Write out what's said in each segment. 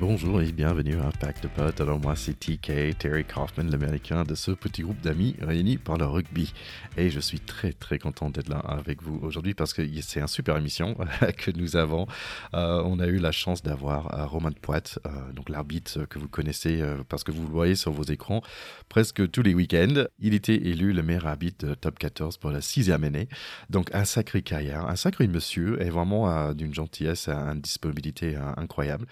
Bonjour et bienvenue à Pack de Potes. Alors moi c'est TK, Terry Kaufman, l'américain de ce petit groupe d'amis réunis par le rugby. Et je suis très très content d'être là avec vous aujourd'hui parce que c'est une super émission que nous avons. Euh, on a eu la chance d'avoir euh, Romain Poit, euh, donc l'arbitre que vous connaissez parce que vous le voyez sur vos écrans presque tous les week-ends. Il était élu le meilleur arbitre de Top 14 pour la sixième année. Donc un sacré carrière, un sacré monsieur et vraiment d'une gentillesse, une disponibilité incroyable.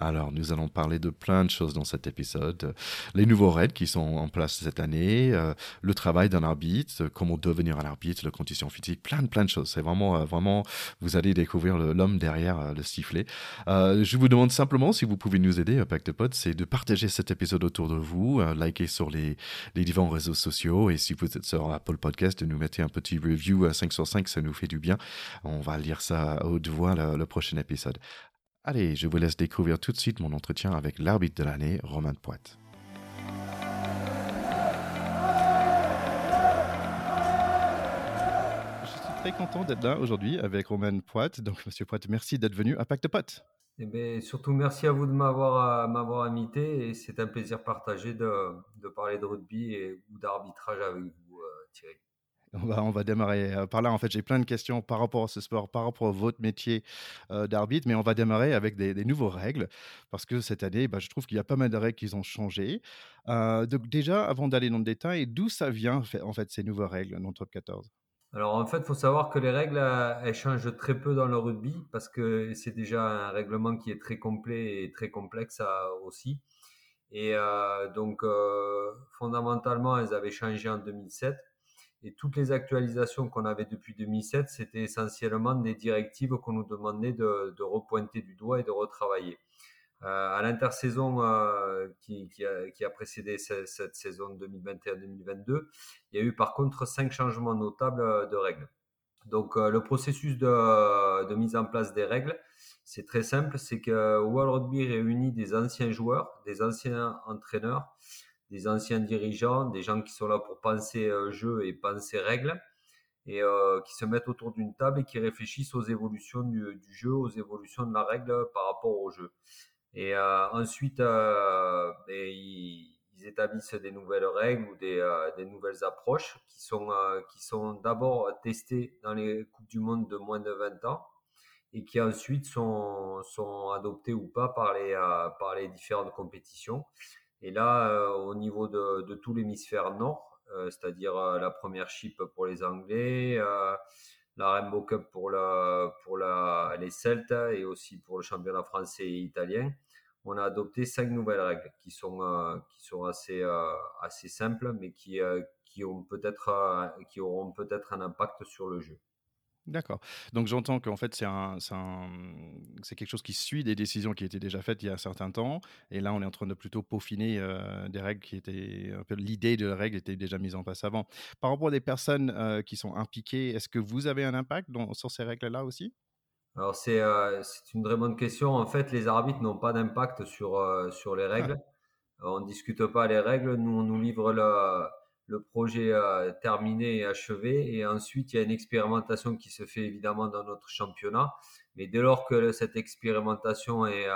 Alors, nous allons parler de plein de choses dans cet épisode. Les nouveaux règles qui sont en place cette année, euh, le travail d'un arbitre, comment devenir un arbitre, les conditions physiques, plein de plein de choses. C'est vraiment, euh, vraiment, vous allez découvrir l'homme derrière euh, le sifflet. je vous demande simplement si vous pouvez nous aider, Pacte Potes, c'est de partager cet épisode autour de vous, liker sur les, les différents réseaux sociaux et si vous êtes sur Apple Podcast, de nous mettre un petit review à 5 sur 5, ça nous fait du bien. On va lire ça à haute voix le prochain épisode. Allez, je vous laisse découvrir tout de suite mon entretien avec l'arbitre de l'année, Romain Poit. Je suis très content d'être là aujourd'hui avec Romain Poit. Donc, Monsieur Poit, merci d'être venu à Pacte Pote. Eh bien, surtout, merci à vous de m'avoir, m'avoir invité et c'est un plaisir partagé de, de parler de rugby et, ou d'arbitrage avec vous, euh, Thierry. On va, on va démarrer euh, par là. En fait, j'ai plein de questions par rapport à ce sport, par rapport à votre métier euh, d'arbitre, mais on va démarrer avec des, nouvelles règles, parce que cette année, bah, je trouve qu'il y a pas mal de règles qui ont changé. Euh, donc déjà, avant d'aller dans le détail, d'où ça vient, en fait, ces nouvelles règles dans Top 14 alors en fait, il faut savoir que les règles, elles changent très peu dans le rugby parce que c'est déjà un règlement qui est très complet et très complexe aussi. Et donc fondamentalement, elles avaient changé en 2007 et toutes les actualisations qu'on avait depuis 2007, c'était essentiellement des directives qu'on nous demandait de, repointer du doigt et de retravailler. Euh, à l'intersaison euh, qui, a, précédé cette, cette saison 2021-2022, il y a eu par contre cinq changements notables euh, de règles. Donc euh, le processus de, de, mise en place des règles, c'est très simple, c'est que World Rugby réunit des anciens joueurs, des anciens entraîneurs, des anciens dirigeants, des gens qui sont là pour penser euh, jeu et penser règles, et euh, qui se mettent autour d'une table et qui réfléchissent aux évolutions du, jeu, aux évolutions de la règle par rapport au jeu. Et euh, ensuite, ils, établissent des nouvelles règles ou des, des nouvelles approches qui sont, qui sont d'abord testées dans les Coupes du Monde de moins de 20 ans et qui ensuite sont, sont adoptées ou pas par les, par les différentes compétitions. Et là, euh, au niveau de, de tout l'hémisphère nord, euh, c'est-à-dire euh, la première chip pour les Anglais, la Rainbow Cup pour, la, pour la, les Celtes et aussi pour le championnat français et italien, on a adopté cinq nouvelles règles qui sont, qui sont assez, assez simples, mais qui, qui, ont peut-être, qui auront peut-être un impact sur le jeu. D'accord. Donc j'entends qu'en fait, c'est un, c'est quelque chose qui suit des décisions qui étaient déjà faites il y a un certain temps. Et là, on est en train de plutôt peaufiner euh, des règles qui étaient l'idée de la règle était déjà mise en place avant. Par rapport à des personnes euh, qui sont impliquées, est-ce que vous avez un impact dans, sur ces règles-là aussi? Alors c'est, euh, c'est une très bonne question. En fait, les arbitres n'ont pas d'impact sur, sur les règles. Ah. On ne discute pas les règles. Nous, on nous livre le le projet terminé et achevé. Et ensuite, il y a une expérimentation qui se fait évidemment dans notre championnat. Mais dès lors que cette expérimentation est,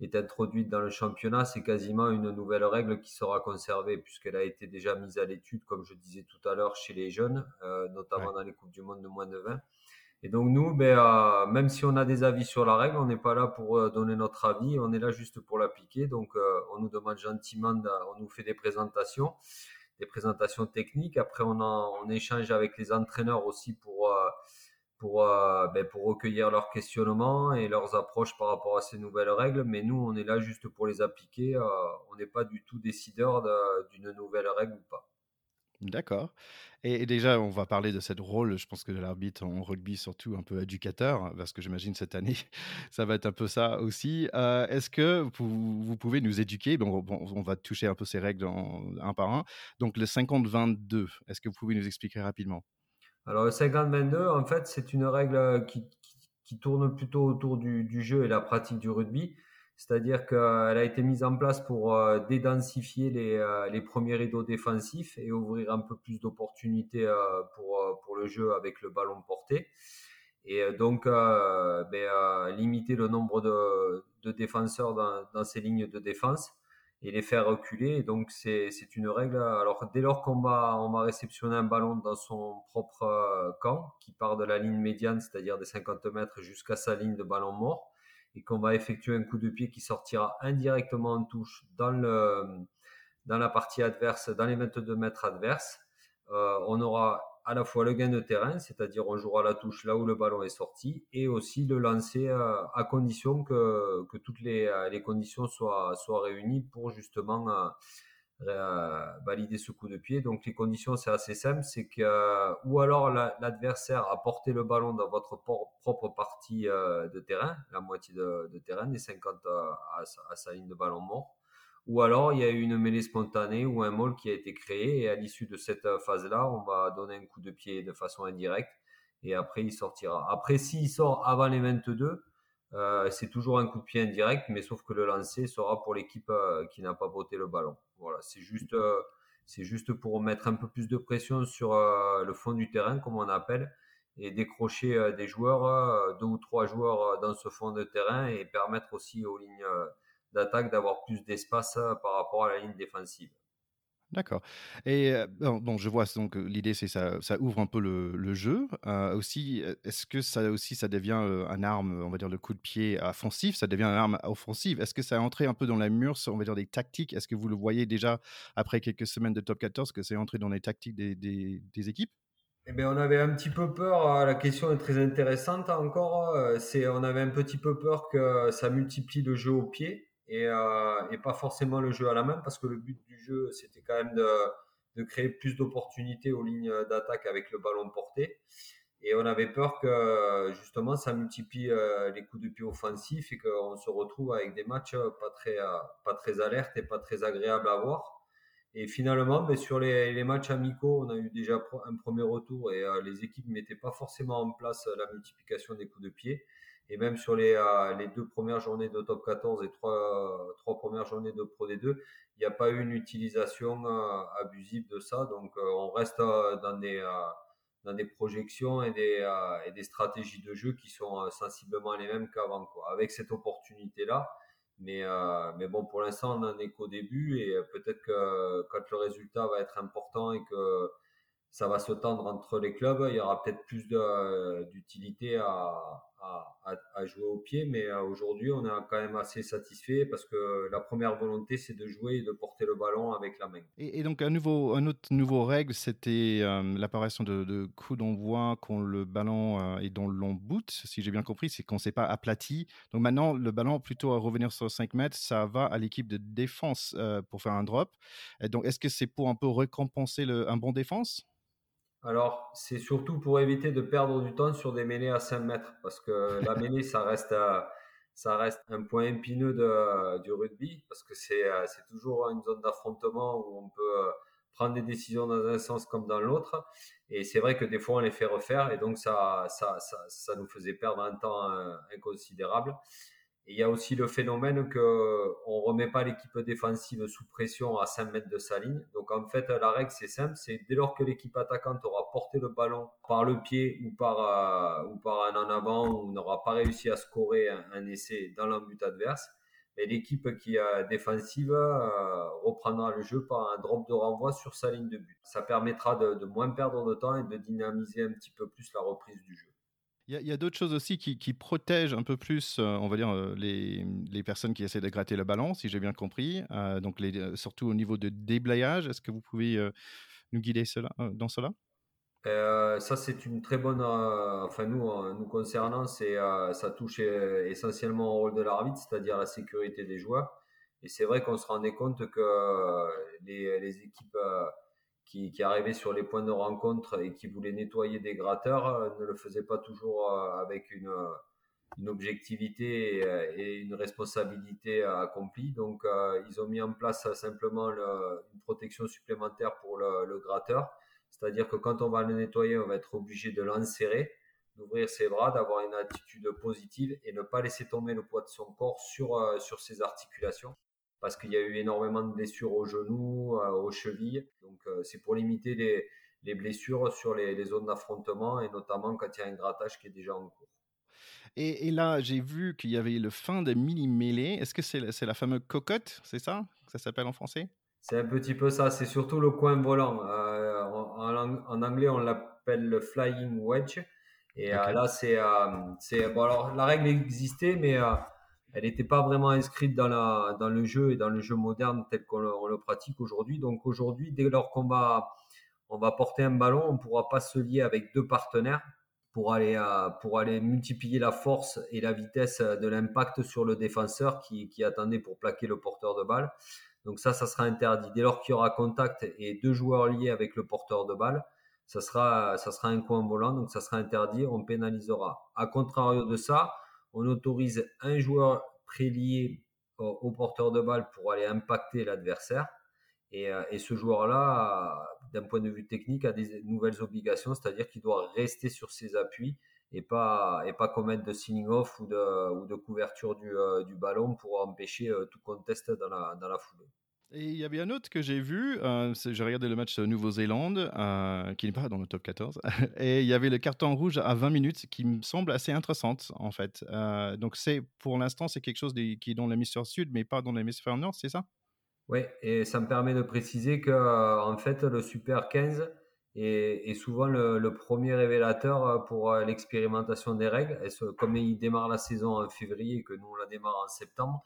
est introduite dans le championnat, c'est quasiment une nouvelle règle qui sera conservée puisqu'elle a été déjà mise à l'étude, comme je disais tout à l'heure, chez les jeunes, euh, notamment ouais. dans les Coupes du Monde de moins de 20. Et donc nous, ben, euh, même si on a des avis sur la règle, on n'est pas là pour euh, donner notre avis, on est là juste pour l'appliquer. Donc euh, on nous demande gentiment, on nous fait des présentations des présentations techniques. Après, on, en, échange avec les entraîneurs aussi pour, euh, euh, ben, pour recueillir leurs questionnements et leurs approches par rapport à ces nouvelles règles. Mais nous, on est là juste pour les appliquer. Euh, on n'est pas du tout décideur d'une nouvelle règle ou pas. D'accord. Et, déjà, on va parler de cette rôle, je pense que de l'arbitre en rugby, surtout un peu éducateur, parce que j'imagine cette année, ça va être un peu ça aussi. Euh, Est-ce que vous, pouvez nous éduquer on va toucher un peu ces règles un par un. Donc, le 50-22, est-ce que vous pouvez nous expliquer rapidement? Alors, le 50-22, en fait, c'est une règle qui, tourne plutôt autour du, du jeu et la pratique du rugby. C'est-à-dire qu'elle a été mise en place pour euh, dédensifier les, euh, les, premiers rideaux défensifs et ouvrir un peu plus d'opportunités euh, pour, le jeu avec le ballon porté. et donc ben, limiter le nombre de, défenseurs dans, ces lignes de défense et les faire reculer. donc c'est une règle. Alors dès lors qu'on va, on va réceptionner un ballon dans son propre camp, qui part de la ligne médiane, c'est-à-dire des 50 mètres jusqu'à sa ligne de ballon mort, et qu'on va effectuer un coup de pied qui sortira indirectement en touche dans, le, dans la partie adverse, dans les 22 mètres adverses, euh, on aura à la fois le gain de terrain, c'est-à-dire on jouera la touche là où le ballon est sorti, et aussi le lancer euh, à condition que, que toutes les, euh, les, conditions soient, soient réunies pour justement valider ce coup de pied. Donc les conditions, c'est assez simple, c'est que ou alors l'adversaire a porté le ballon dans votre propre partie euh, de terrain, la moitié de, terrain, des 50 euh, à, sa ligne de ballon mort, ou alors il y a eu une mêlée spontanée ou un maul qui a été créé et à l'issue de cette phase-là, on va donner un coup de pied de façon indirecte et après il sortira. Après, s'il sort avant les 22, euh, c'est toujours un coup de pied indirect, mais sauf que le lancer sera pour l'équipe euh, qui n'a pas botté le ballon. Voilà, c'est juste, euh, c'est juste pour mettre un peu plus de pression sur le fond du terrain, comme on appelle, et décrocher des joueurs, deux ou trois joueurs dans ce fond de terrain, et permettre aussi aux lignes d'attaque d'avoir plus d'espace par rapport à la ligne défensive. D'accord. Et bon, je vois donc l'idée c'est ça, ça ouvre un peu le, jeu. aussi, est-ce que ça aussi ça devient un arme, on va dire le coup de pied offensif, ça devient une arme offensive? Est-ce que ça a entré un peu dans la mur, on va dire des tactiques? Est-ce que vous le voyez déjà après quelques semaines de top 14 que c'est entré dans les tactiques des, des, équipes? Eh bien, on avait un petit peu peur. La question est très intéressante encore. C'est, on avait un petit peu peur que ça multiplie le jeu au pied et, euh, et, pas forcément le jeu à la main parce que le but du jeu c'était quand même de, créer plus d'opportunités aux lignes d'attaque avec le ballon porté. Et on avait peur que justement ça multiplie euh, les coups de pied offensifs et qu'on se retrouve avec des matchs pas très euh, pas très alertes et pas très agréables à voir. Et finalement ben, sur les, les, matchs amicaux on a eu déjà un premier retour et les équipes mettaient pas forcément en place la multiplication des coups de pied et même sur les, euh, les deux premières journées de top 14 et trois, trois premières journées de Pro D2, il n'y a pas eu une utilisation euh, abusive de ça. Donc, euh, on reste dans des, dans des projections et des, et des stratégies de jeu qui sont sensiblement les mêmes qu'avant, avec cette opportunité-là. Mais, mais bon, pour l'instant, on n'en est qu'au début et peut-être que quand le résultat va être important et que ça va se tendre entre les clubs, il y aura peut-être plus d'utilité à, à, jouer au pied, mais euh, aujourd'hui on est quand même assez satisfait parce que la première volonté c'est de jouer et de porter le ballon avec la main. Et, donc un, nouveau, un autre nouveau règle, c'était euh, l'apparition de, de coups d'envoi quand le ballon euh, est dans le long si j'ai bien compris, c'est qu'on ne s'est pas aplati. Donc maintenant le ballon plutôt à revenir sur 5 mètres, ça va à l'équipe de défense pour faire un drop. Donc est-ce que c'est pour un peu récompenser un bon défense? Alors, c'est surtout pour éviter de perdre du temps sur des mêlées à 5 mètres, parce que la mêlée, ça reste, ça reste un point épineux de, du rugby, parce que c'est toujours une zone d'affrontement où on peut prendre des décisions dans un sens comme dans l'autre. Et c'est vrai que des fois, on les fait refaire, et donc ça, ça, ça, ça nous faisait perdre un temps inconsidérable. Et il y a aussi le phénomène que on remet pas l'équipe défensive sous pression à 5 mètres de sa ligne. Donc en fait, la règle c'est simple, c'est dès lors que l'équipe attaquante aura porté le ballon par le pied ou par euh, un en avant ou n'aura pas réussi à scorer un, essai dans l'embut adverse, mais l'équipe qui est défensive euh, reprendra le jeu par un drop de renvoi sur sa ligne de but. Ça permettra de moins perdre de temps et de dynamiser un petit peu plus la reprise du jeu. Il y a, d'autres choses aussi qui, protègent un peu plus, euh, on va dire, euh, les, personnes qui essaient de gratter le ballon, si j'ai bien compris. Euh, donc, surtout au niveau de déblayage, est-ce que vous pouvez nous guider dans cela? Ça, c'est une très bonne. enfin, nous, nous concernant, ça touche essentiellement au rôle de l'arbitre, c'est-à-dire la sécurité des joueurs. Et c'est vrai qu'on se rendait compte que les équipes qui, arrivait sur les points de rencontre et qui voulait nettoyer des gratteurs euh, ne le faisait pas toujours euh, avec une, euh, objectivité et une responsabilité accomplie. Donc, ils ont mis en place simplement une protection supplémentaire pour le, gratteur. C'est-à-dire que quand on va le nettoyer, on va être obligé de l'enserrer, d'ouvrir ses bras, d'avoir une attitude positive et ne pas laisser tomber le poids de son corps sur, sur ses articulations parce qu'il y a eu énormément de blessures aux genoux, euh, aux chevilles. Donc euh, c'est pour limiter les, les blessures sur les, les zones d'affrontement et notamment quand il y a un grattage qui est déjà en cours. Et, là, j'ai vu qu'il y avait le fin de mini-mêlée. Est-ce que c'est la, la fameuse cocotte, c'est ça que ça s'appelle en français? C'est un petit peu ça, c'est surtout le coin volant. Euh, en, anglais, on l'appelle le flying wedge. Et euh, là, c'est, euh, c'est bon, alors la règle existait, mais elle n'était pas vraiment inscrite dans, la, dans le jeu et dans le jeu moderne tel qu'on le, pratique aujourd'hui. Donc aujourd'hui, dès lors qu'on va, on va porter un ballon, on ne pourra pas se lier avec deux partenaires pour aller, pour aller multiplier la force et la vitesse de l'impact sur le défenseur qui, qui attendait pour plaquer le porteur de balle. Donc ça, ça sera interdit. Dès lors qu'il y aura contact et deux joueurs liés avec le porteur de balle, ça sera, ça sera un coin volant, donc ça sera interdit, on pénalisera. A contrario de ça, on autorise un joueur prélié au, porteur de balle pour aller impacter l'adversaire. Et, euh, et, ce joueur-là, d'un point de vue technique, a des nouvelles obligations, c'est-à-dire qu'il doit rester sur ses appuis et pas, pas commettre de sealing off ou de, ou de couverture du, euh, ballon pour empêcher euh, tout contest dans la, dans la foulée. Et il y avait un autre que j'ai vu, euh, j'ai regardé le match Nouvelle-Zélande, qui n'est pas dans le top 14, et il y avait le carton rouge à 20 minutes qui me semble assez intéressante en fait. donc c'est pour l'instant c'est quelque chose qui est dans l'hémisphère sud mais pas dans l'hémisphère nord, c'est ça? Oui, et ça me permet de préciser que euh, en fait le Super 15 est, souvent le, premier révélateur euh, pour euh, l'expérimentation des règles. Comme il démarre la saison en février et que nous on la démarre en septembre,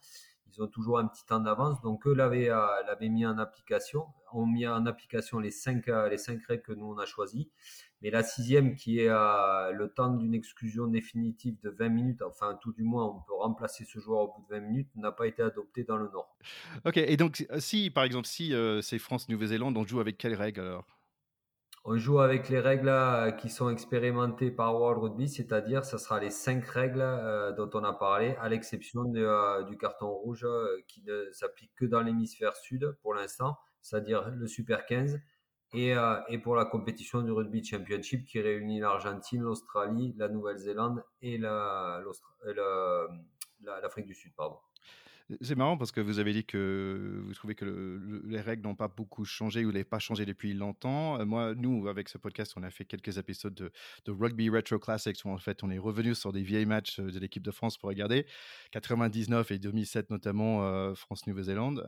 ils ont toujours un petit temps d'avance. Donc eux l'avaient l'avaient mis en application, ont mis en application les cinq les cinq règles que nous on a choisies. Mais la sixième, qui est à le temps d'une exclusion définitive de 20 minutes, enfin tout du moins on peut remplacer ce joueur au bout de 20 minutes, n'a pas été adoptée dans le Nord. Ok, et donc si par exemple si euh, c'est France-Nouvelle-Zélande, on joue avec quelles règles alors? On joue avec les règles euh, qui sont expérimentées par World Rugby, c'est-à-dire ça sera les cinq règles euh, dont on a parlé, à l'exception du carton rouge qui ne s'applique que dans l'hémisphère sud pour l'instant, c'est-à-dire le Super 15 et, euh, pour la compétition du Rugby Championship qui réunit l'Argentine, l'Australie, la Nouvelle-Zélande et l'Afrique la, du Sud. Pardon. C'est marrant parce que vous avez dit que vous trouvez que les règles n'ont pas beaucoup changé ou n'ont pas changé depuis longtemps. Euh, moi, nous, avec ce podcast, on a fait quelques épisodes de, Rugby Retro Classics où en fait on est revenu sur des vieilles matchs euh, de l'équipe de France pour regarder. 99 et 2007 notamment, euh, France-Nouvelle-Zélande.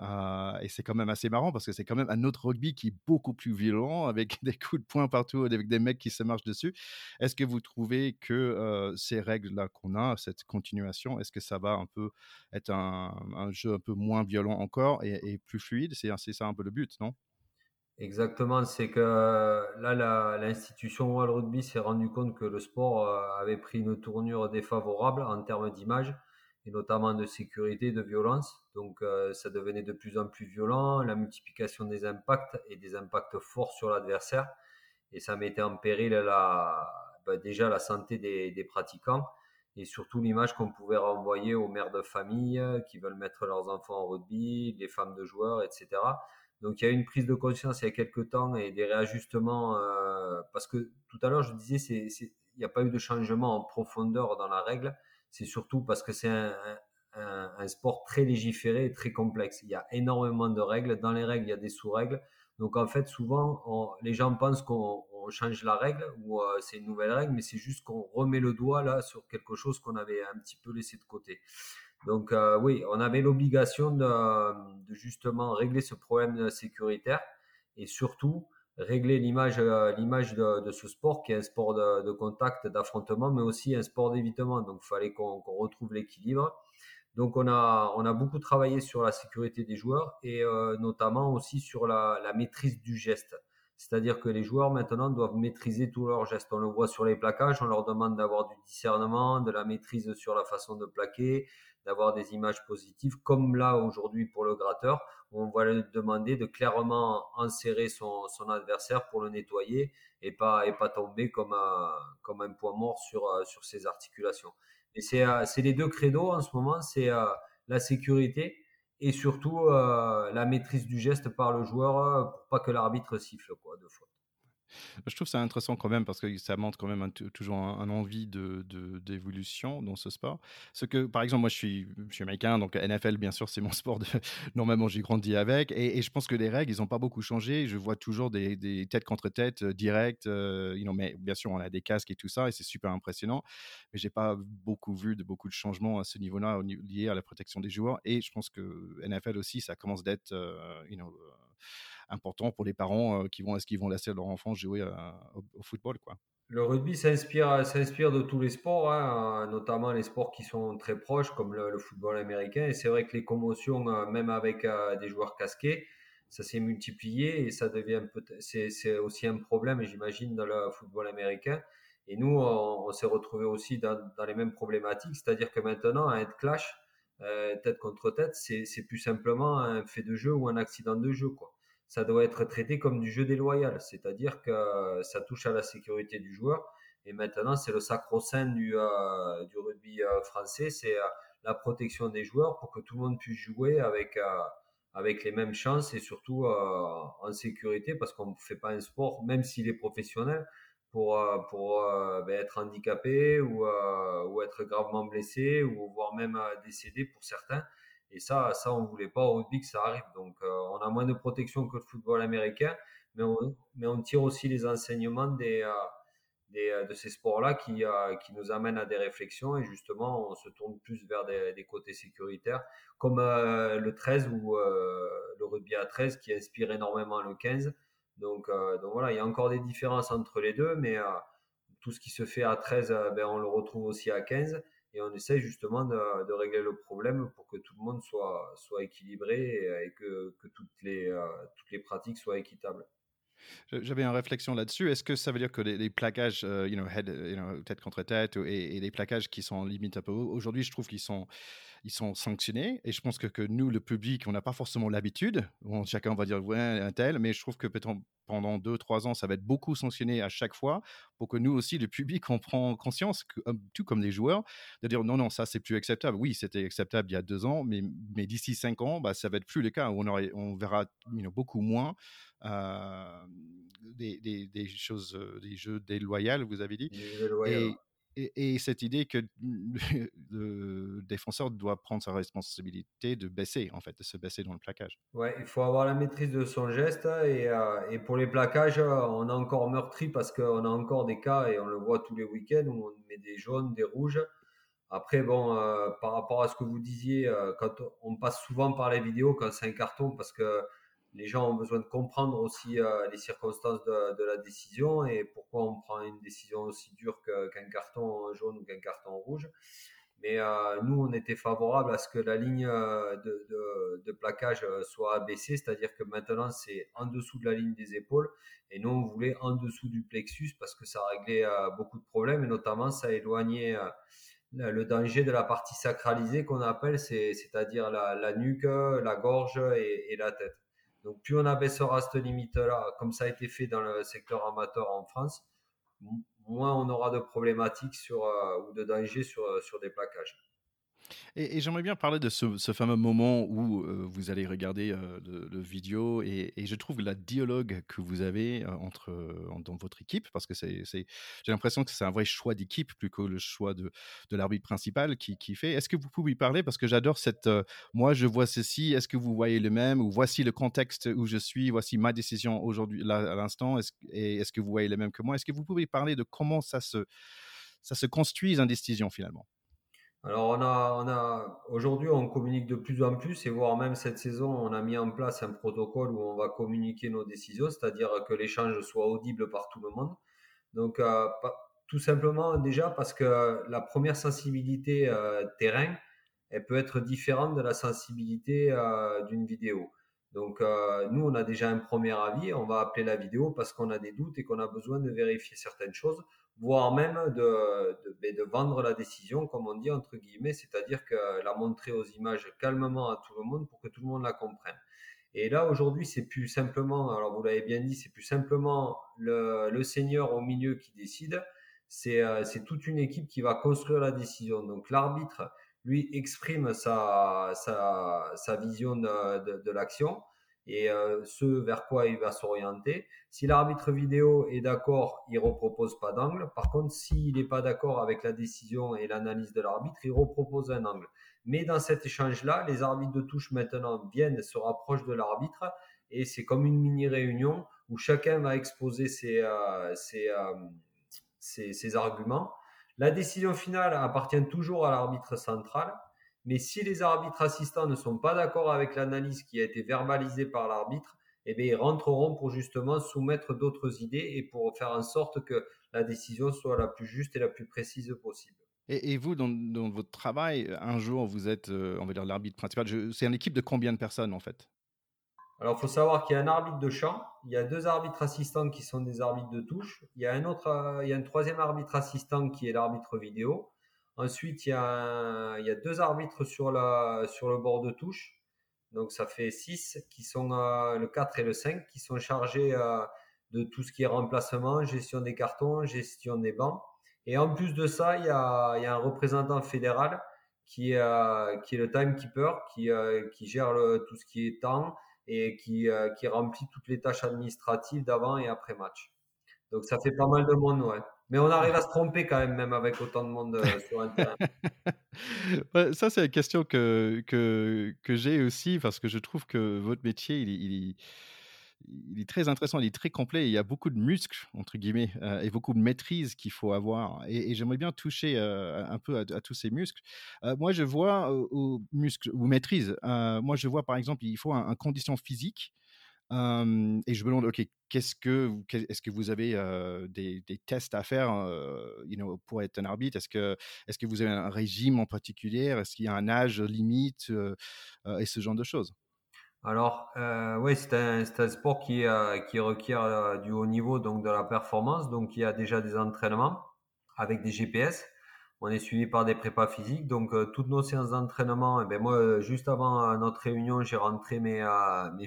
et c'est quand même assez marrant parce que c'est quand même un autre rugby qui est beaucoup plus violent avec des coups de poing partout, avec des mecs qui se marchent dessus. Est-ce que vous trouvez que ces règles-là qu'on a, cette continuation, est-ce que ça va un peu être un un jeu un peu moins violent encore et, plus fluide. C'est ça un peu le but, non? Exactement, c'est que là, l'institution World Rugby s'est rendu compte que le sport euh, avait pris une tournure défavorable en termes d'image et notamment de sécurité, de violence. Donc euh, ça devenait de plus en plus violent, la multiplication des impacts et des impacts forts sur l'adversaire. Et ça mettait en péril la, bah, déjà la santé des pratiquants et surtout l'image qu'on pouvait renvoyer aux mères de famille euh, qui veulent mettre leurs enfants en rugby, les femmes de joueurs, etc. Donc il y a eu une prise de conscience il y a quelques temps et des réajustements euh, parce que tout à l'heure je disais c'est il n'y a pas eu de changement en profondeur dans la règle, c'est surtout parce que c'est un, sport très légiféré et très complexe. Il y a énormément de règles. Dans les règles, il y a des sous-règles. Donc en fait, souvent, les gens pensent qu'on change la règle ou euh, c'est une nouvelle règle, mais c'est juste qu'on remet le doigt là sur quelque chose qu'on avait un petit peu laissé de côté. Donc euh, oui, on avait l'obligation de, de, justement régler ce problème sécuritaire et surtout régler l'image euh, l'image de, ce sport qui est un sport de, contact, d'affrontement, mais aussi un sport d'évitement. Donc il fallait qu'on retrouve l'équilibre. Donc on a, on a beaucoup travaillé sur la sécurité des joueurs et euh, notamment aussi sur la maîtrise du geste. C'est-à-dire que les joueurs maintenant doivent maîtriser tous leurs gestes. On le voit sur les plaquages, on leur demande d'avoir du discernement, de la maîtrise sur la façon de plaquer, d'avoir des images positives, comme là aujourd'hui pour le gratteur, où on va lui demander de clairement enserrer son, adversaire pour le nettoyer et pas, et pas tomber comme un, comme un point mort sur, sur ses articulations. Et c'est euh, les deux credos en ce moment, c'est euh, la sécurité et surtout euh, la maîtrise du geste par le joueur pour pas que l'arbitre siffle quoi, de faute. Je trouve ça intéressant quand même parce que ça montre quand même toujours un, envie de, d'évolution dans ce sport. Ce que, par exemple, moi je suis, je suis américain, donc NFL, bien sûr, c'est mon sport. De... Normalement, j'ai grandi avec. Et, je pense que les règles, ils n'ont pas beaucoup changé. Je vois toujours des, des têtes contre têtes euh, directes. Euh, you know, bien sûr, on a des casques et tout ça, et c'est super impressionnant. Mais j'ai pas beaucoup vu de beaucoup de changements à ce niveau-là liés à la protection des joueurs. Et je pense que NFL aussi, ça commence d'être euh, you know, important pour les parents qui vont, est-ce qu'ils vont laisser leur enfant jouer au, football, quoi. Le rugby s'inspire, de tous les sports, hein, notamment les sports qui sont très proches, comme le, football américain. Et c'est vrai que les commotions, même avec des joueurs casqués, ça s'est multiplié et ça devient c'est, aussi un problème, j'imagine, dans le football américain. Et nous, on, s'est retrouvé aussi dans, les mêmes problématiques, c'est-à-dire que maintenant, un head clash, euh, tête contre tête, c'est, c'est plus simplement un fait de jeu ou un accident de jeu, quoi ça doit être traité comme du jeu déloyal, c'est-à-dire que ça touche à la sécurité du joueur. Et maintenant, c'est le sacro-saint du, euh, du rugby euh, français, c'est euh, la protection des joueurs pour que tout le monde puisse jouer avec, avec les mêmes chances et surtout en sécurité, parce qu'on ne fait pas un sport, même s'il est professionnel, pour, pour ben, être handicapé ou, ou être gravement blessé ou voire même décédé pour certains. Et ça, ça on voulait pas au rugby que ça arrive. Donc, euh, on a moins de protection que le football américain, mais on, tire aussi les enseignements euh, euh, de ces sports-là qui, nous amènent à des réflexions et justement, on se tourne plus vers des, côtés sécuritaires, comme le 13 ou le rugby à 13 qui inspire énormément le 15. Donc, donc voilà, il y a encore des différences entre les deux, mais tout ce qui se fait à 13, ben, on le retrouve aussi à 15 et on essaye justement de, régler le problème pour que tout le monde soit, soit équilibré et, que, que, toutes, les, euh, toutes les pratiques soient équitables. J'avais une réflexion là-dessus. Est-ce que ça veut dire que les, plaquages, euh, tête contre tête, et, et, les plaquages qui sont limite un peu aujourd'hui, je trouve qu'ils sont, ils sont sanctionnés. Et je pense que, que nous, le public, on n'a pas forcément l'habitude. chacun va dire, ouais, un tel, mais je trouve que pendant deux, trois ans, ça va être beaucoup sanctionné à chaque fois pour que nous aussi, le public, on prend conscience, que, tout comme les joueurs, de dire non, non, ça, c'est plus acceptable. Oui, c'était acceptable il y a deux ans, mais, mais d'ici cinq ans, bah, ça va être plus le cas. On, aurait, on verra beaucoup moins euh, des, des, des, choses, euh, des jeux déloyaux, vous avez dit. Et, et, cette idée que le défenseur doit prendre sa responsabilité de baisser, en fait, de se baisser dans le plaquage. Ouais, il faut avoir la maîtrise de son geste. Et, euh, et pour les plaquages, on a encore meurtri parce qu'on a encore des cas, et on le voit tous les week-ends, où on met des jaunes, des rouges. Après, bon, euh, par rapport à ce que vous disiez, euh, quand on passe souvent par les vidéos quand c'est un carton, parce que les gens ont besoin de comprendre aussi euh, les circonstances de, la décision et pourquoi on prend une décision aussi dure qu'un carton jaune ou qu'un carton rouge. Mais euh, nous, on était favorable à ce que la ligne euh, de, plaquage soit abaissée, c'est-à-dire que maintenant c'est en dessous de la ligne des épaules et nous on voulait en dessous du plexus parce que ça réglait beaucoup de problèmes et notamment ça éloignait le danger de la partie sacralisée qu'on appelle, c'est-à-dire la, nuque, la gorge et la tête. Donc plus on abaissera cette limite-là, comme ça a été fait dans le secteur amateur en France, moins on aura de problématiques euh, ou de dangers sur, sur des plaquages. Et, j'aimerais bien parler de ce, fameux moment où euh, vous allez regarder euh, le, vidéo et, je trouve la dialogue que vous avez euh, entre dans votre équipe parce que c'est, j'ai l'impression que c'est un vrai choix d'équipe plus que le choix de, de l'arbitre principal qui, qui fait. Est-ce que vous pouvez parler? Parce que j'adore cette moi je vois ceci. Est-ce que vous voyez le même? Ou voici le contexte où je suis. Voici ma décision aujourd'hui là à l'instant. Est-ce, et est-ce que vous voyez le même que moi? Est-ce que vous pouvez parler de comment ça se ça se construit une décision finalement? Alors on a, on a aujourd'hui on communique de plus en plus et voire même cette saison on a mis en place un protocole où on va communiquer nos décisions, c'est-à-dire que l'échange soit audible par tout le monde. Donc euh, tout simplement déjà parce que la première sensibilité euh, terrain, elle peut être différente de la sensibilité euh, d'une vidéo. Donc nous on a déjà un premier avis, on va appeler la vidéo parce qu'on a des doutes et qu'on a besoin de vérifier certaines choses voire même de, de, de, vendre la décision, comme on dit entre guillemets, c'est-à-dire que la montrer aux images calmement à tout le monde pour que tout le monde la comprenne. Et là aujourd'hui, c'est plus simplement, alors vous l'avez bien dit, c'est plus simplement le, le, seigneur au milieu qui décide. C'est euh, toute une équipe qui va construire la décision. Donc l'arbitre, lui, exprime sa, sa, sa vision de, de l'action. Et ce vers quoi il va s'orienter. Si l'arbitre vidéo est d'accord, il repropose pas d'angle. Par contre, s'il n'est pas d'accord avec la décision et l'analyse de l'arbitre, il repropose un angle. Mais dans cet échange-là, les arbitres de touche maintenant viennent se rapprochent de l'arbitre et c'est comme une mini réunion où chacun va exposer ses, ses, ses arguments. La décision finale appartient toujours à l'arbitre central. Mais si les arbitres assistants ne sont pas d'accord avec l'analyse qui a été verbalisée par l'arbitre, eh bien, ils rentreront pour justement soumettre d'autres idées et pour faire en sorte que la décision soit la plus juste et la plus précise possible. Et, vous, dans, votre travail, un jour, vous êtes, euh, on va dire, l'arbitre principal. C'est une équipe de combien de personnes, en fait? Alors, il faut savoir qu'il y a un arbitre de champ, il y a deux arbitres assistants qui sont des arbitres de touche, il y a un autre, euh, il y a un troisième arbitre assistant qui est l'arbitre vidéo, Ensuite, il y, a, deux arbitres sur, le bord de touche. Donc, ça fait six qui sont euh, le 4 et le 5 qui sont chargés euh, de tout ce qui est remplacement, gestion des cartons, gestion des bancs. Et en plus de ça, il y a, un représentant fédéral qui, euh, est le timekeeper, qui, gère tout ce qui est temps et qui, qui remplit toutes les tâches administratives d'avant et après match. Donc, ça fait pas mal de monde, ouais. Mais on arrive à se tromper quand même, même avec autant de monde euh, sur un terrain. ça, c'est une question que, que, que j'ai aussi, parce que je trouve que votre métier, il, il, il, est très intéressant, il est très complet. Il y a beaucoup de muscles, entre guillemets, euh, et beaucoup de maîtrise qu'il faut avoir. Et, j'aimerais bien toucher euh, un peu à, tous ces muscles. moi, je vois aux muscles ou maîtrise, moi, je vois par exemple, il faut un, condition physique et je me demande, ok, qu'est-ce que, est-ce que vous avez des, tests à faire you know, pour être un arbitre? Est-ce que, est-ce que vous avez un régime en particulier? Est-ce qu'il y a un âge limite et ce genre de choses? Alors, oui, c'est un, un, sport qui, qui requiert du haut niveau, donc de la performance. Donc, il y a déjà des entraînements avec des GPS. On est suivi par des prépas physiques. Donc, euh, toutes nos séances d'entraînement, eh ben moi, euh, juste avant euh, notre réunion, j'ai rentré mes,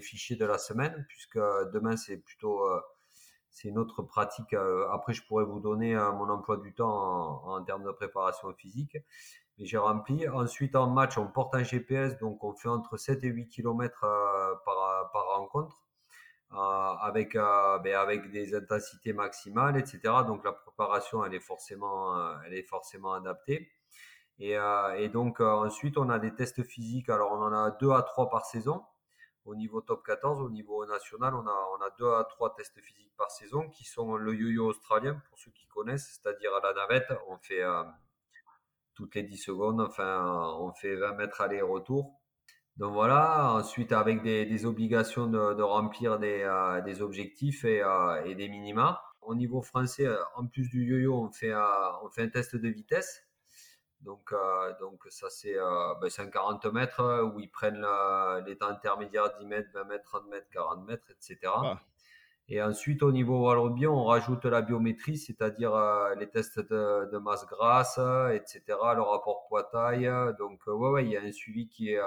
fichiers de la semaine, puisque demain, c'est plutôt une autre pratique. après, je pourrais vous donner mon emploi du temps en, termes de préparation physique. Mais j'ai rempli. Ensuite, en match, on porte un GPS, donc on fait entre 7 et 8 km par rencontre. Euh, avec euh, ben, avec des intensités maximales, etc. Donc la préparation, elle est forcément, euh, elle est forcément adaptée. Et, et donc ensuite, on a des tests physiques. Alors on en a deux à trois par saison au niveau top 14, au niveau national, on a, on a deux à trois tests physiques par saison qui sont le yo-yo australien, pour ceux qui connaissent, c'est-à-dire à la navette, on fait toutes les 10 secondes, enfin, on fait 20 mètres aller-retour. Donc voilà, ensuite avec des, obligations de, remplir des, euh, objectifs et, euh, et, des minima. Au niveau français, euh, en plus du yo-yo, on fait, un test de vitesse. Donc, ça c'est ben, 40 mètres où ils prennent les temps intermédiaires 10 mètres, 20 mètres, 30 mètres, 40 mètres, etc. Et ensuite, au niveau Wall on rajoute la biométrie, c'est-à-dire les tests de, masse grasse, etc., le rapport poids-taille. Donc, ouais, ouais, il y a un suivi qui est,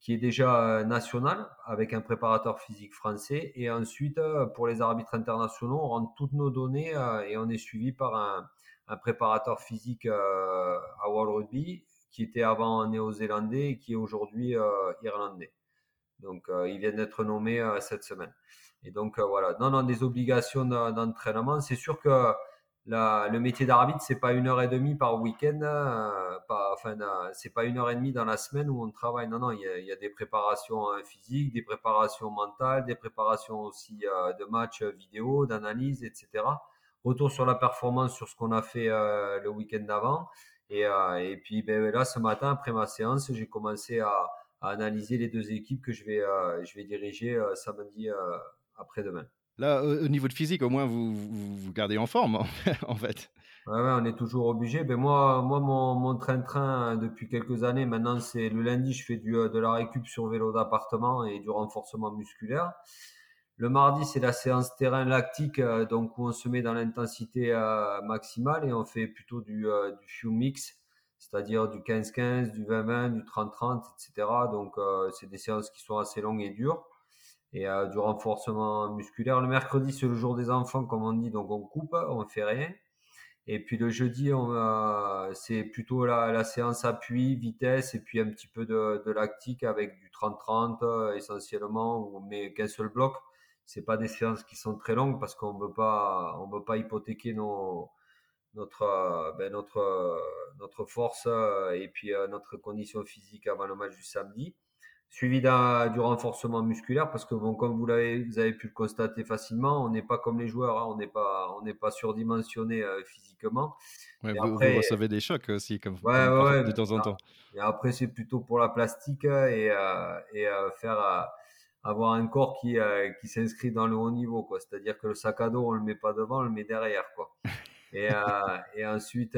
qui est déjà euh, national avec un préparateur physique français. Et ensuite, euh, pour les arbitres internationaux, on rentre toutes nos données euh, et on est suivi par un, un préparateur physique à World Rugby qui était avant néo-zélandais et qui est aujourd'hui irlandais. Donc, il vient d'être nommé cette semaine. Et donc, voilà. Non, non, des obligations d'entraînement. C'est sûr que le métier d'arbitre, c'est pas une heure et demie par week-end, euh, pas, enfin, euh, c'est pas une heure et demie dans la semaine où on travaille. Non, non, il y a, des préparations euh, physiques, des préparations mentales, des préparations aussi de matchs vidéo, d'analyse, etc. Retour sur la performance sur ce qu'on a fait le week-end d'avant. Et, et, puis ben, là, ce matin, après ma séance, j'ai commencé à, à, analyser les deux équipes que je vais, je vais diriger samedi après-demain. Là, au niveau de physique, au moins, vous vous, gardez en forme, en fait. Ouais, ouais, on est toujours obligé. Ben moi, moi, mon train-train depuis quelques années, maintenant, c'est le lundi, je fais du, euh, de la récup sur vélo d'appartement et du renforcement musculaire. Le mardi, c'est la séance terrain lactique, euh, donc où on se met dans l'intensité euh, maximale et on fait plutôt du, du few mix, c'est-à-dire du 15-15, du 20-20, du 30-30, etc. Donc, c'est des séances qui sont assez longues et dures et euh, du renforcement musculaire. Le mercredi, c'est le jour des enfants, comme on dit, donc on coupe, on fait rien. Et puis le jeudi, c'est plutôt la, la, séance appui, vitesse et puis un petit peu de, de lactique avec du 30-30 essentiellement, mais qu'un seul bloc. C'est pas des séances qui sont très longues parce qu'on veut pas, on veut pas hypothéquer nos, notre, ben notre, notre force et puis notre condition physique avant le match du samedi suivi du renforcement musculaire parce que bon, comme vous l'avez, vous avez pu le constater facilement, on n'est pas comme les joueurs, hein, on n'est pas, on n'est pas surdimensionné euh, physiquement. Ouais, vous, après, vous, recevez des chocs aussi, comme, ouais, ouais, de temps en temps. Et après, c'est plutôt pour la plastique et, euh, et euh, faire avoir un corps qui, qui s'inscrit dans le haut niveau, quoi. C'est-à-dire que le sac à dos, on le met pas devant, on le met derrière, quoi. Et, et ensuite,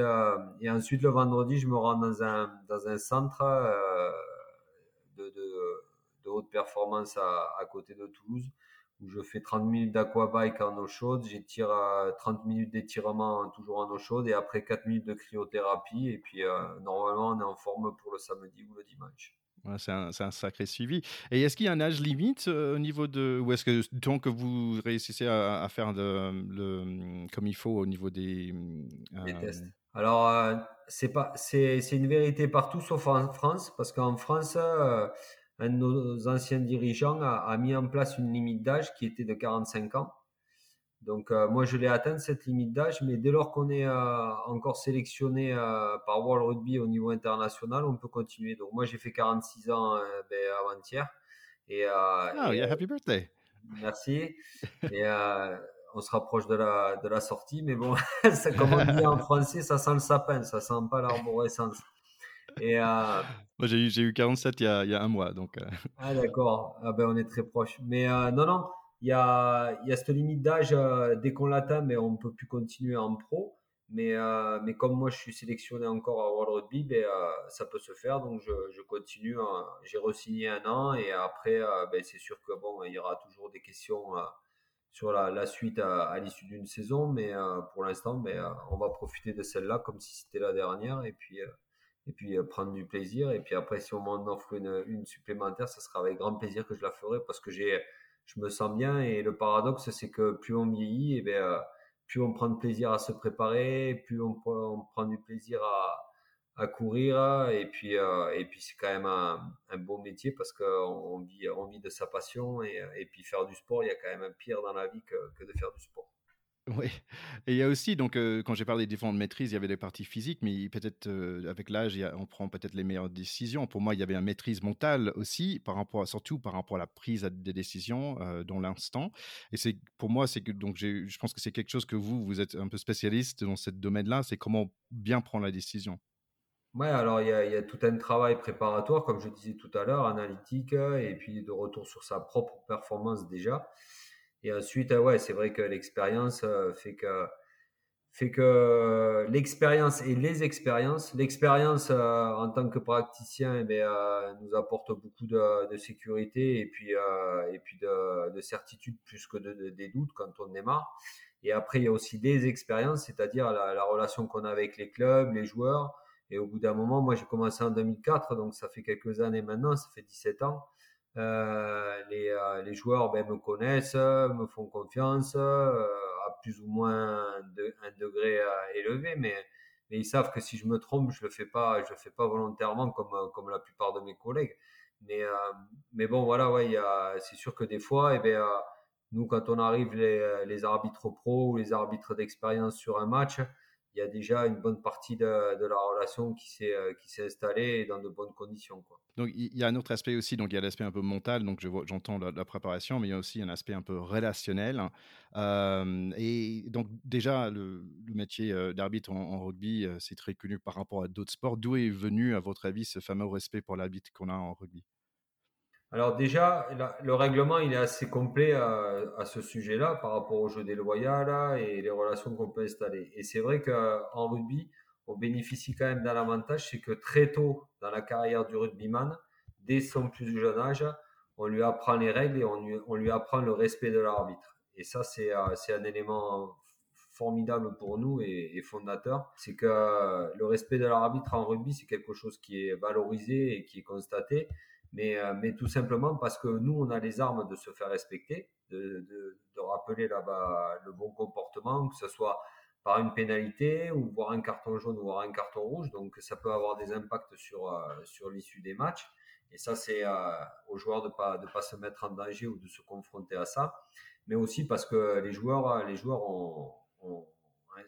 et ensuite le vendredi, je me rends dans un dans un centre de, de, haute performance à, côté de Toulouse, où je fais 30 minutes d'aquabike en eau chaude, j'étire 30 minutes d'étirement toujours en eau chaude et après 4 minutes de cryothérapie. Et puis euh, normalement, on est en forme pour le samedi ou le dimanche. c'est un, un, sacré suivi. Et est-ce qu'il y a un âge limite euh, au niveau de. Ou est-ce que tant que vous réussissez à, faire le, comme il faut au niveau des. Euh, tests. Alors, c'est pas, c'est, c'est une vérité partout sauf en France, parce qu'en France, euh, un de nos anciens dirigeants a, a, mis en place une limite d'âge qui était de 45 ans. Donc, euh, moi, je l'ai atteint cette limite d'âge, mais dès lors qu'on est euh, encore sélectionné par World Rugby au niveau international, on peut continuer. Donc, moi, j'ai fait 46 ans ben, avant-hier. Et, oh, yeah, happy birthday! Merci. Et on se rapproche de la, de la sortie, mais bon, comme on dit en français, ça sent le sapin, ça sent pas l'arborescence. Et euh, Moi, j'ai eu, eu 47 il y, a, il y a un mois, donc. Euh. Ah d'accord, ah, ben, on est très proche. Mais euh, non, non, il y a, il y a cette limite d'âge, dès qu'on l'atteint, mais on ne peut plus continuer en pro. Mais, mais comme moi, je suis sélectionné encore à World Rugby, ben, ça peut se faire, donc je, je continue. Hein. J'ai re-signé un an, et après, ben, c'est sûr que bon, il y aura toujours des questions sur la, suite à, l'issue d'une saison, mais euh, pour l'instant, mais, euh, on va profiter de celle-là comme si c'était la dernière et puis, euh, et puis prendre du plaisir. Et puis après, si on m'en offre une, supplémentaire, ça sera avec grand plaisir que je la ferai parce que je me sens bien. Et le paradoxe, c'est que plus on vieillit, et bien, plus on prend de plaisir à se préparer, plus on prend du plaisir à, à courir et puis euh, et puis c'est quand même un, un, beau métier parce qu'on vit on vit de sa passion et, et, puis faire du sport il y a quand même un pire dans la vie que, de faire du sport oui, et il y a aussi, donc, euh, quand j'ai parlé des différentes maîtrises, il y avait des parties physiques, mais peut-être euh, avec l'âge, on prend peut-être les meilleures décisions. Pour moi, il y avait une maîtrise mentale aussi, par rapport surtout par rapport à la prise des décisions dans l'instant. Et c'est pour moi, c'est que donc je pense que c'est quelque chose que vous, vous êtes un peu spécialiste dans ce domaine-là, c'est comment bien prendre la décision. Ouais, alors il y a, tout un travail préparatoire, comme je disais tout à l'heure, analytique, et puis de retour sur sa propre performance déjà. Et ensuite, euh, ouais, c'est vrai que l'expérience euh, fait que fait que l'expérience et les expériences, l'expérience euh, en tant que praticien, eh nous apporte beaucoup de, sécurité et puis et puis de, de, certitude plus que de, des doutes quand on démarre. Et après, il y a aussi des expériences, c'est-à-dire la relation qu'on a avec les clubs, les joueurs et au bout d'un moment, moi j'ai commencé en 2004, donc ça fait quelques années maintenant, ça fait 17 ans. Euh, les, euh, les, joueurs ben, me connaissent, me font confiance, euh, à plus ou moins un degré élevé, mais, ils savent que si je me trompe, je le le fais pas volontairement comme, comme la plupart de mes collègues. Mais, mais bon, voilà, ouais, c'est sûr que des fois, eh bien, nous, quand on arrive les, les arbitres pro ou les arbitres d'expérience sur un match, il y a déjà une bonne partie de, la relation qui s'est euh, qui s'est installée dans de bonnes conditions. Donc il y a un autre aspect aussi donc il y a l'aspect un peu mental donc j'entends la, préparation mais il y a aussi un aspect un peu relationnel. Euh, et donc déjà le, métier euh, d'arbitre en, rugby c'est très connu par rapport à d'autres sports. D'où est venu à votre avis ce fameux respect pour l'arbitre qu'on a en rugby? Alors déjà, le règlement, il est assez complet à, ce sujet-là par rapport au jeu déloyal et les relations qu'on peut installer. Et c'est vrai qu'en rugby, on bénéficie quand même d'un avantage, c'est que très tôt dans la carrière du rugbyman, dès son plus jeune âge, on lui apprend les règles et on lui, apprend le respect de l'arbitre. Et ça, c'est un élément formidable pour nous et, et fondateur. C'est que le respect de l'arbitre en rugby, c'est quelque chose qui est valorisé et qui est constaté mais, euh, mais tout simplement parce que nous, on a les armes de se faire respecter, de, rappeler là-bas le bon comportement, que ce soit par une pénalité ou voir un carton jaune ou voir un carton rouge. Donc ça peut avoir des impacts sur, sur l'issue des matchs. Et ça, c'est aux joueurs de ne pas, de pas se mettre en danger ou de se confronter à ça. Mais aussi parce que les joueurs, les joueurs ont,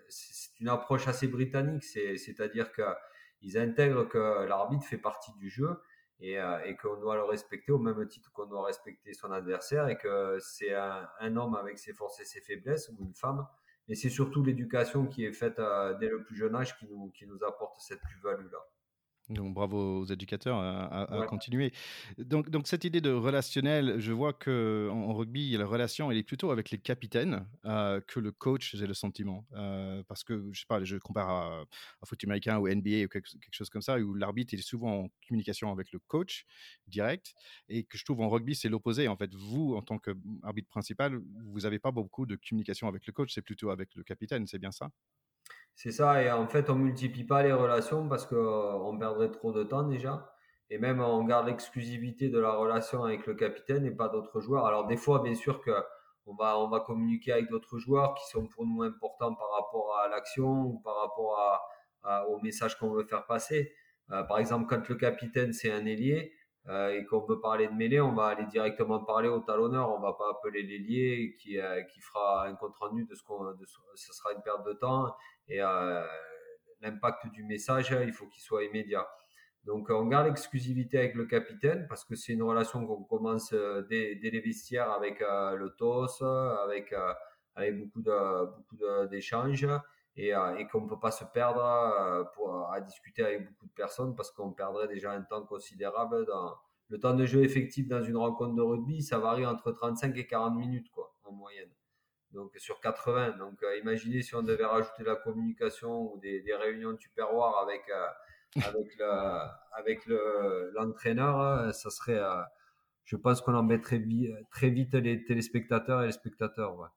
c'est une approche assez britannique, c'est-à-dire qu'ils intègrent que l'arbitre fait partie du jeu et, et qu'on doit le respecter au même titre qu'on doit respecter son adversaire et que c'est un, un, homme avec ses forces et ses faiblesses ou une femme. Et c'est surtout l'éducation qui est faite dès le plus jeune âge qui nous, qui nous apporte cette plus-value-là. Donc bravo aux éducateurs à, continuer. Donc, donc cette idée de relationnel, je vois que en, rugby, la relation elle est plutôt avec les capitaines euh, que le coach, j'ai le sentiment. Euh, parce que je sais pas, je compare à, à foot américain ou NBA ou quelque, chose comme ça, où l'arbitre est souvent en communication avec le coach direct, et que je trouve en rugby c'est l'opposé. En fait, vous en tant qu'arbitre principal, vous n'avez pas beaucoup de communication avec le coach, c'est plutôt avec le capitaine, c'est bien ça? C'est ça, et en fait, on multiplie pas les relations parce qu'on euh, perdrait trop de temps déjà. Et même, on garde l'exclusivité de la relation avec le capitaine et pas d'autres joueurs. Alors, des fois, bien sûr, que on va, communiquer avec d'autres joueurs qui sont pour nous importants par rapport à l'action ou par rapport à, au message qu'on veut faire passer. Euh, par exemple, quand le capitaine, c'est un ailier, euh, et qu'on veut parler de mêlée, on va aller directement parler au talonneur. On va pas appeler l'ailier qui, qui fera un compte rendu de ce qu'on, ce sera une perte de temps et euh, l'impact du message, il faut qu'il soit immédiat. Donc on garde l'exclusivité avec le capitaine parce que c'est une relation qu'on commence euh, dès, dès, les vestiaires avec euh, le TOS, avec, avec beaucoup de beaucoup d'échanges et, et qu'on ne peut pas se perdre pour, à discuter avec beaucoup de personnes parce qu'on perdrait déjà un temps considérable dans le temps de jeu effectif dans une rencontre de rugby, ça varie entre 35 et 40 minutes quoi en moyenne donc sur 80. Donc euh, imaginez si on devait rajouter la communication ou des, réunions de tupperware avec euh, avec le l'entraîneur, euh, ça serait je pense qu'on embêterait très vite les téléspectateurs et les spectateurs.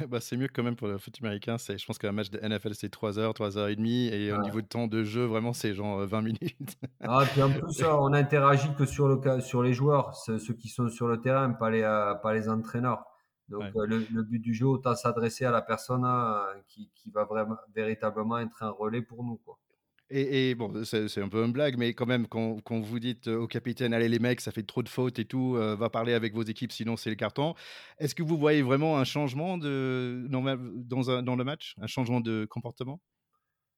bah, c'est mieux quand même pour le foot américain. C'est, je pense qu'un match de NFL, c'est 3 heures, 3 heures et demie. Et au niveau de temps de jeu, vraiment, c'est genre 20 minutes. ah, puis en plus, on interagit que sur, le, sur les joueurs, ceux qui sont sur le terrain, pas les, pas les entraîneurs. Donc euh, le, but du jeu, autant s'adresser à la personne euh, qui, qui, va vraiment, véritablement être un relais pour nous. Quoi. Et, bon, c'est un peu une blague, mais quand même, quand, vous dites au capitaine, allez les mecs, ça fait trop de fautes et tout, euh, va parler avec vos équipes, sinon c'est le carton. Est-ce que vous voyez vraiment un changement dans, le match, un changement de comportement?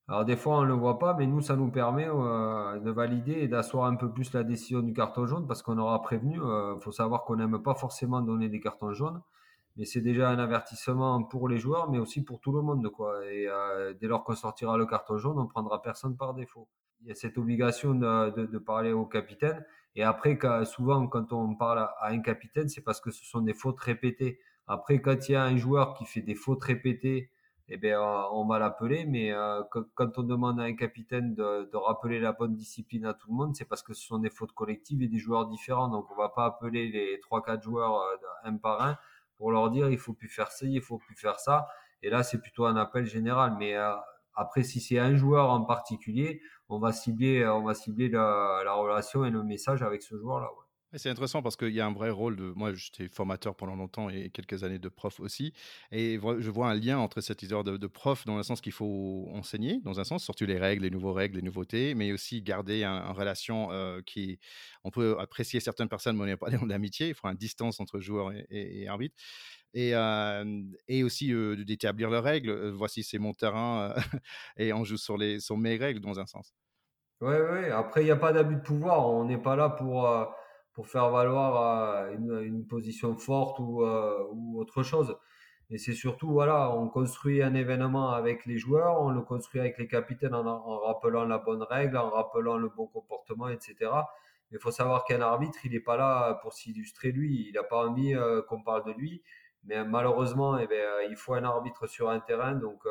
Alors des fois on ne le voit pas, mais nous ça nous permet de valider et d'asseoir un peu plus la décision du carton jaune parce qu'on aura prévenu. Il faut savoir qu'on n'aime pas forcément donner des cartons jaunes mais c'est déjà un avertissement pour les joueurs, mais aussi pour tout le monde. Quoi. Et euh, dès lors qu'on sortira le carton jaune, on prendra personne par défaut. Il y a cette obligation de, de, de parler au capitaine. Et après, souvent, quand on parle à un capitaine, c'est parce que ce sont des fautes répétées. Après, quand il y a un joueur qui fait des fautes répétées, eh bien, on va l'appeler. Mais euh, quand on demande à un capitaine de, de, rappeler la bonne discipline à tout le monde, c'est parce que ce sont des fautes collectives et des joueurs différents. Donc, on va pas appeler les trois, quatre joueurs euh, un par un pour leur dire il faut plus faire ça, il faut plus faire ça. Et là, c'est plutôt un appel général. Mais euh, après, si c'est un joueur en particulier, on va cibler, on va cibler la, la relation et le message avec ce joueur-là. C'est intéressant parce qu'il y a un vrai rôle de. Moi, j'étais formateur pendant longtemps et quelques années de prof aussi. Et je vois un lien entre cette histoire de, prof dans le sens qu'il faut enseigner, dans un sens, surtout les règles, les nouveaux règles, les nouveautés, mais aussi garder une un relation euh, qui. On peut apprécier certaines personnes, mais on n'est pas dans l'amitié. Il faut une distance entre joueur et, arbitre. Et, euh, et aussi euh, d'établir leurs règles. voici, c'est mon terrain et on joue sur, les, sur mes règles dans un sens. Oui, oui. Après, il n'y a pas d'abus de pouvoir. On n'est pas là pour pour faire valoir euh, une, position forte ou, euh, autre chose. Et c'est surtout, voilà, on construit un événement avec les joueurs, on le construit avec les capitaines en, rappelant la bonne règle, en rappelant le bon comportement, etc. Mais il faut savoir qu'un arbitre, il n'est pas là pour s'illustrer lui, il n'a pas envie euh, qu'on parle de lui. Mais malheureusement, eh bien, il faut un arbitre sur un terrain, donc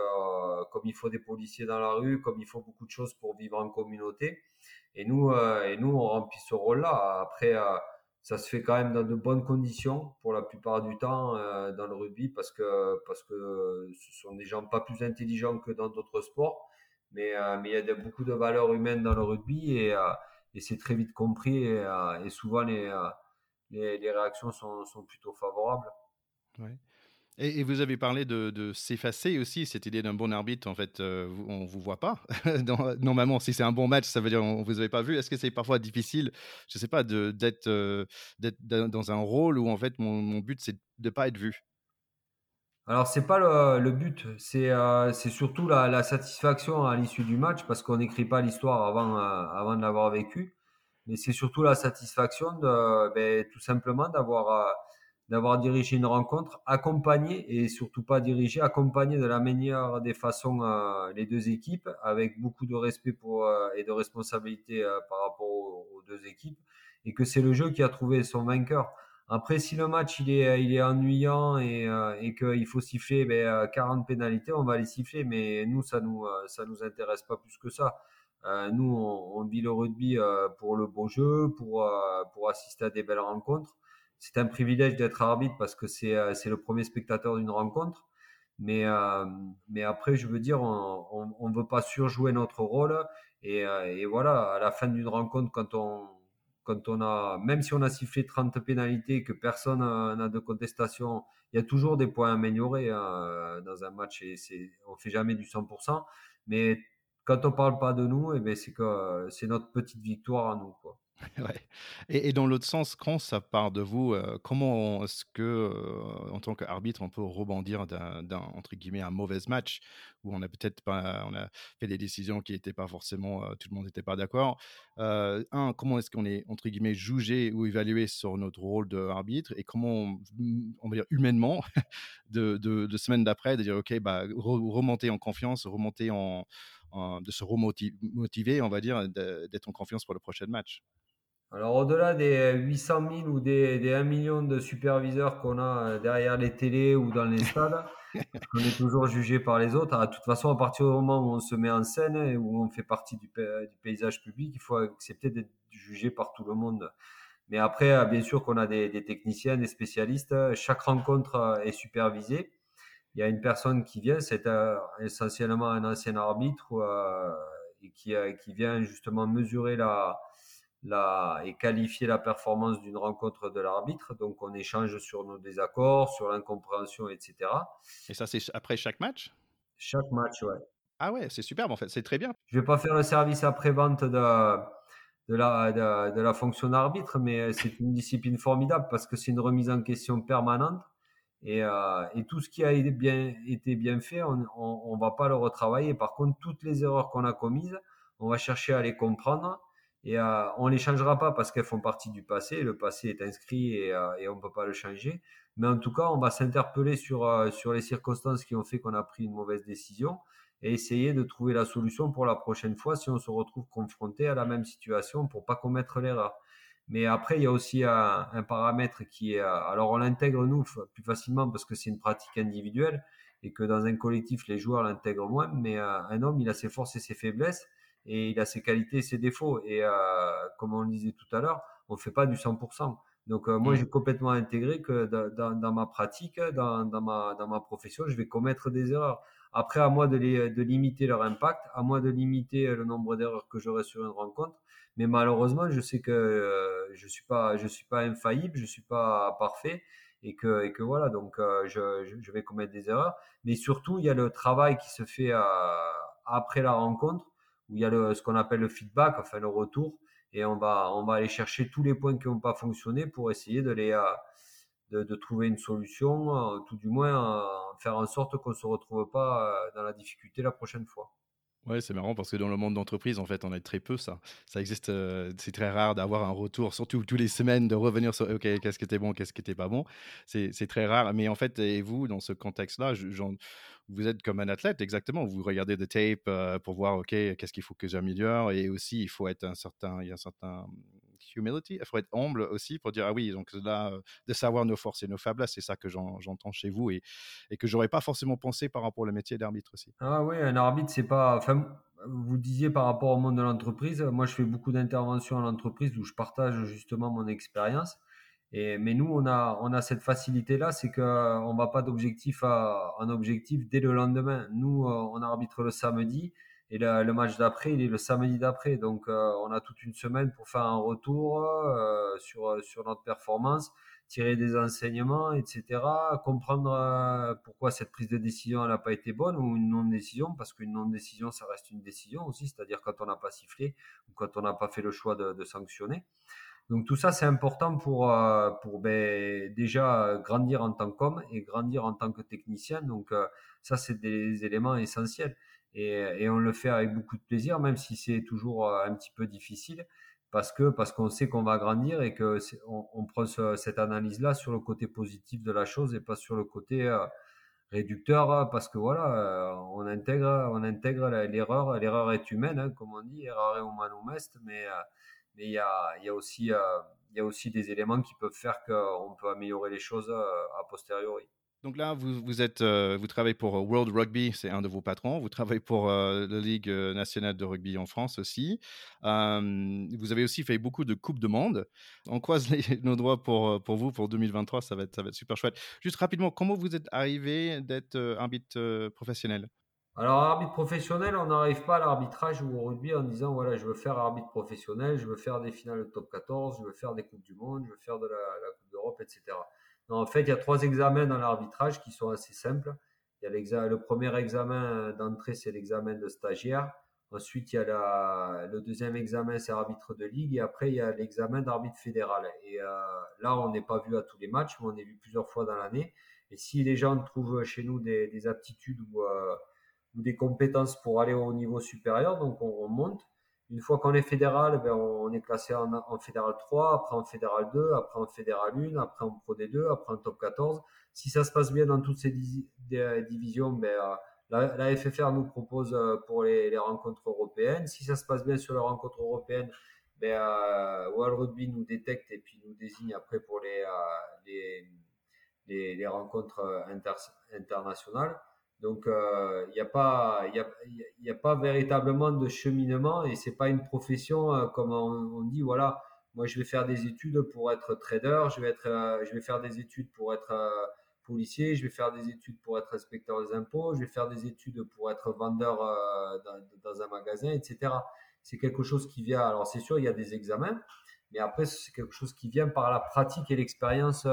comme il faut des policiers dans la rue, comme il faut beaucoup de choses pour vivre en communauté. Et nous, euh, et nous, on remplit ce rôle-là. Après, euh, ça se fait quand même dans de bonnes conditions pour la plupart du temps euh, dans le rugby parce que parce que ce sont des gens pas plus intelligents que dans d'autres sports, mais mais il y a beaucoup de valeurs humaines dans le rugby et et c'est très vite compris et, souvent les, les, les réactions sont, sont plutôt favorables. Ouais. Et, vous avez parlé de, s'effacer aussi, cette idée d'un bon arbitre, en fait, euh, on ne vous voit pas. Normalement, si c'est un bon match, ça veut dire qu'on ne vous avait pas vu. Est-ce que c'est parfois difficile, je ne sais pas, d'être euh, dans un rôle où, en fait, mon, but, c'est de ne pas être vu? Alors c'est pas le, but, c'est euh, surtout la, satisfaction à l'issue du match parce qu'on n'écrit pas l'histoire avant, avant de l'avoir vécu, mais c'est surtout la satisfaction ben, tout simplement d'avoir d'avoir dirigé une rencontre, accompagné et surtout pas dirigé, accompagné de la meilleure des façons euh, les deux équipes, avec beaucoup de respect pour, euh, et de responsabilité euh, par rapport aux, deux équipes, et que c'est le jeu qui a trouvé son vainqueur. Après, si le match il est, il est ennuyant et, et qu'il faut siffler ben, 40 pénalités, on va les siffler, mais nous, ça nous, ça nous intéresse pas plus que ça. nous, on, on, vit le rugby pour le beau jeu, pour, pour assister à des belles rencontres c'est un privilège d'être arbitre parce que c'est euh, le premier spectateur d'une rencontre. Mais, euh, mais après, je veux dire, on ne veut pas surjouer notre rôle. Et, euh, et voilà, à la fin d'une rencontre, quand on, quand on a, même si on a sifflé 30 pénalités, que personne n'a de contestation, il y a toujours des points à améliorer dans un match et c'est, on fait jamais du 100%. Mais quand on parle pas de nous, et eh ben c'est que c'est notre petite victoire à nous, quoi. Et, dans l'autre sens, quand ça part de vous, euh, comment est-ce que, euh, en tant qu'arbitre, on peut rebondir d'un, entre guillemets, un mauvais match où on a peut-être pas, on a fait des décisions qui n'étaient pas forcément, euh, tout le monde n'était pas d'accord? un, comment est-ce qu'on est entre guillemets jugé ou évalué sur notre rôle d'arbitre et comment, on, va dire humainement, de, de, semaine d'après, de dire ok, bah remonter en confiance, remonter en, de se remotiver, on va dire, d'être en confiance pour le prochain match? Alors, au-delà des 800 000 ou des, des 1 million de superviseurs qu'on a euh, derrière les télés ou dans les stades, on est toujours jugé par les autres. de toute façon, à partir du moment où on se met en scène et où on fait partie du, du paysage public, il faut accepter d'être jugé par tout le monde. Mais après, euh, bien sûr qu'on a des, des, techniciens, des spécialistes. Chaque rencontre euh, est supervisée. Il y a une personne qui vient, c'est essentiellement un ancien arbitre et qui, qui vient justement mesurer la, la, et qualifier la performance d'une rencontre de l'arbitre. Donc, on échange sur nos désaccords, sur l'incompréhension, etc. Et ça, c'est après chaque match? Chaque match, ouais. Ah ouais, c'est superbe en fait, c'est très bien. Je vais pas faire le service après-vente de, de, la, de, la fonction d'arbitre, mais c'est une discipline formidable parce que c'est une remise en question permanente. Et, euh, et, tout ce qui a été bien, été bien fait, on ne va pas le retravailler. Par contre, toutes les erreurs qu'on a commises, on va chercher à les comprendre et euh, on les changera pas parce qu'elles font partie du passé. Le passé est inscrit et, euh, on peut pas le changer. Mais en tout cas, on va s'interpeller sur euh, sur les circonstances qui ont fait qu'on a pris une mauvaise décision et essayer de trouver la solution pour la prochaine fois si on se retrouve confronté à la même situation pour pas commettre l'erreur. Mais après, il y a aussi un, un paramètre qui est, alors on l'intègre nous plus facilement parce que c'est une pratique individuelle et que dans un collectif, les joueurs l'intègrent moins. Mais un homme, il a ses forces et ses faiblesses et il a ses qualités et ses défauts. Et euh, comme on le disait tout à l'heure, on fait pas du 100%. Donc euh, moi, mm. j'ai complètement intégré que dans, dans ma pratique, dans, dans, ma, dans ma profession, je vais commettre des erreurs. Après, à moi de, les, de limiter leur impact, à moi de limiter le nombre d'erreurs que j'aurai sur une rencontre. Mais malheureusement, je sais que euh, je suis pas, je suis pas infaillible, je suis pas parfait, et que, et que voilà. Donc, euh, je, je, vais commettre des erreurs. Mais surtout, il y a le travail qui se fait après la rencontre où il y a le, ce qu'on appelle le feedback, enfin le retour, et on va, on va aller chercher tous les points qui n'ont pas fonctionné pour essayer de les, euh, de, de trouver une solution, euh, tout du moins euh, faire en sorte qu'on ne se retrouve pas dans la difficulté la prochaine fois. Ouais, c'est marrant parce que dans le monde d'entreprise, en fait, on a très peu ça. Ça existe, c'est très rare d'avoir un retour, surtout tous les semaines, de revenir sur OK, qu'est-ce qui était bon, qu'est-ce qui était pas bon. C'est très rare. Mais en fait, et vous, dans ce contexte-là, vous êtes comme un athlète, exactement. Vous regardez des tapes pour voir OK, qu'est-ce qu'il faut que j'améliore. Et aussi, il faut être un certain, il y a un certain humility. Il faut être humble aussi pour dire ah oui, donc là, de savoir nos forces et nos faiblesses, c'est ça que j'entends chez vous et, et que j'aurais pas forcément pensé par rapport au métier d'arbitre aussi. Ah oui, un arbitre, c'est pas. Enfin, vous disiez par rapport au monde de l'entreprise, moi je fais beaucoup d'interventions en entreprise où je partage justement mon expérience. Et, mais nous, on a, on a cette facilité-là, c'est qu'on ne va pas d'objectif à un objectif dès le lendemain. Nous, on arbitre le samedi et le, le match d'après, il est le samedi d'après. Donc, euh, on a toute une semaine pour faire un retour euh, sur, sur notre performance, tirer des enseignements, etc. Comprendre euh, pourquoi cette prise de décision n'a pas été bonne ou une non-décision, parce qu'une non-décision, ça reste une décision aussi, c'est-à-dire quand on n'a pas sifflé ou quand on n'a pas fait le choix de, sanctionner. Donc tout ça, c'est important pour, euh, pour ben, déjà grandir en tant qu'homme et grandir en tant que technicien. Donc euh, ça, c'est des éléments essentiels. Et, on le fait avec beaucoup de plaisir, même si c'est toujours un petit peu difficile parce que parce qu'on sait qu'on va grandir et que on, prend cette analyse là sur le côté positif de la chose et pas sur le côté euh, réducteur hein, parce que voilà euh, on intègre on intègre l'erreur l'erreur est humaine hein, comme on dit erreur humanum est mais euh, mais il y a y a aussi il y a aussi des éléments qui peuvent faire qu'on peut améliorer les choses a posteriori. Donc là, vous, vous, êtes, euh, vous travaillez pour euh, World Rugby, c'est un de vos patrons. Vous travaillez pour euh, la Ligue nationale de rugby en France aussi. vous avez aussi fait beaucoup de Coupes de Monde. On croise les, nos doigts pour, pour vous pour 2023, ça va, être, ça va être super chouette. Juste rapidement, comment vous êtes arrivé d'être arbitre professionnel? Alors, arbitre professionnel, on n'arrive pas à l'arbitrage ou au rugby en disant voilà, je veux faire arbitre professionnel, je veux faire des finales de top 14, je veux faire des Coupes du Monde, je veux faire de la, la Coupe d'Europe, etc en fait, il y a trois examens dans l'arbitrage qui sont assez simples. Il y a le premier examen d'entrée, c'est l'examen de stagiaire. Ensuite, il y a le deuxième examen, c'est arbitre de ligue. Et après, il y a l'examen d'arbitre fédéral. Et euh, là, on n'est pas vu à tous les matchs, mais on est vu plusieurs fois dans l'année. Et si les gens trouvent chez nous des, aptitudes euh, ou, des compétences pour aller au niveau supérieur, donc on monte. Une fois qu'on est fédéral, ben on est classé en, fédéral 3, après en fédéral 2, après en fédéral 1, après en pro D2, après en top 14. Si ça se passe bien dans toutes ces divisions, ben, euh, la, FFR nous propose euh, pour les, rencontres européennes. Si ça se passe bien sur les rencontres européennes, ben, euh, World Rugby nous détecte et puis nous désigne après pour les, les, les, rencontres inter, internationales. Donc, il euh, n'y a, pas, véritablement de cheminement et c'est pas une profession euh, comme on, dit, voilà, moi je vais faire des études pour être trader, je vais, euh, je vais faire des études pour être policier, je vais faire des études pour être inspecteur des impôts, je vais faire des études pour être vendeur dans, un magasin, etc. C'est quelque chose qui vient, alors c'est sûr, il y a des examens, mais après, c'est quelque chose qui vient par la pratique et l'expérience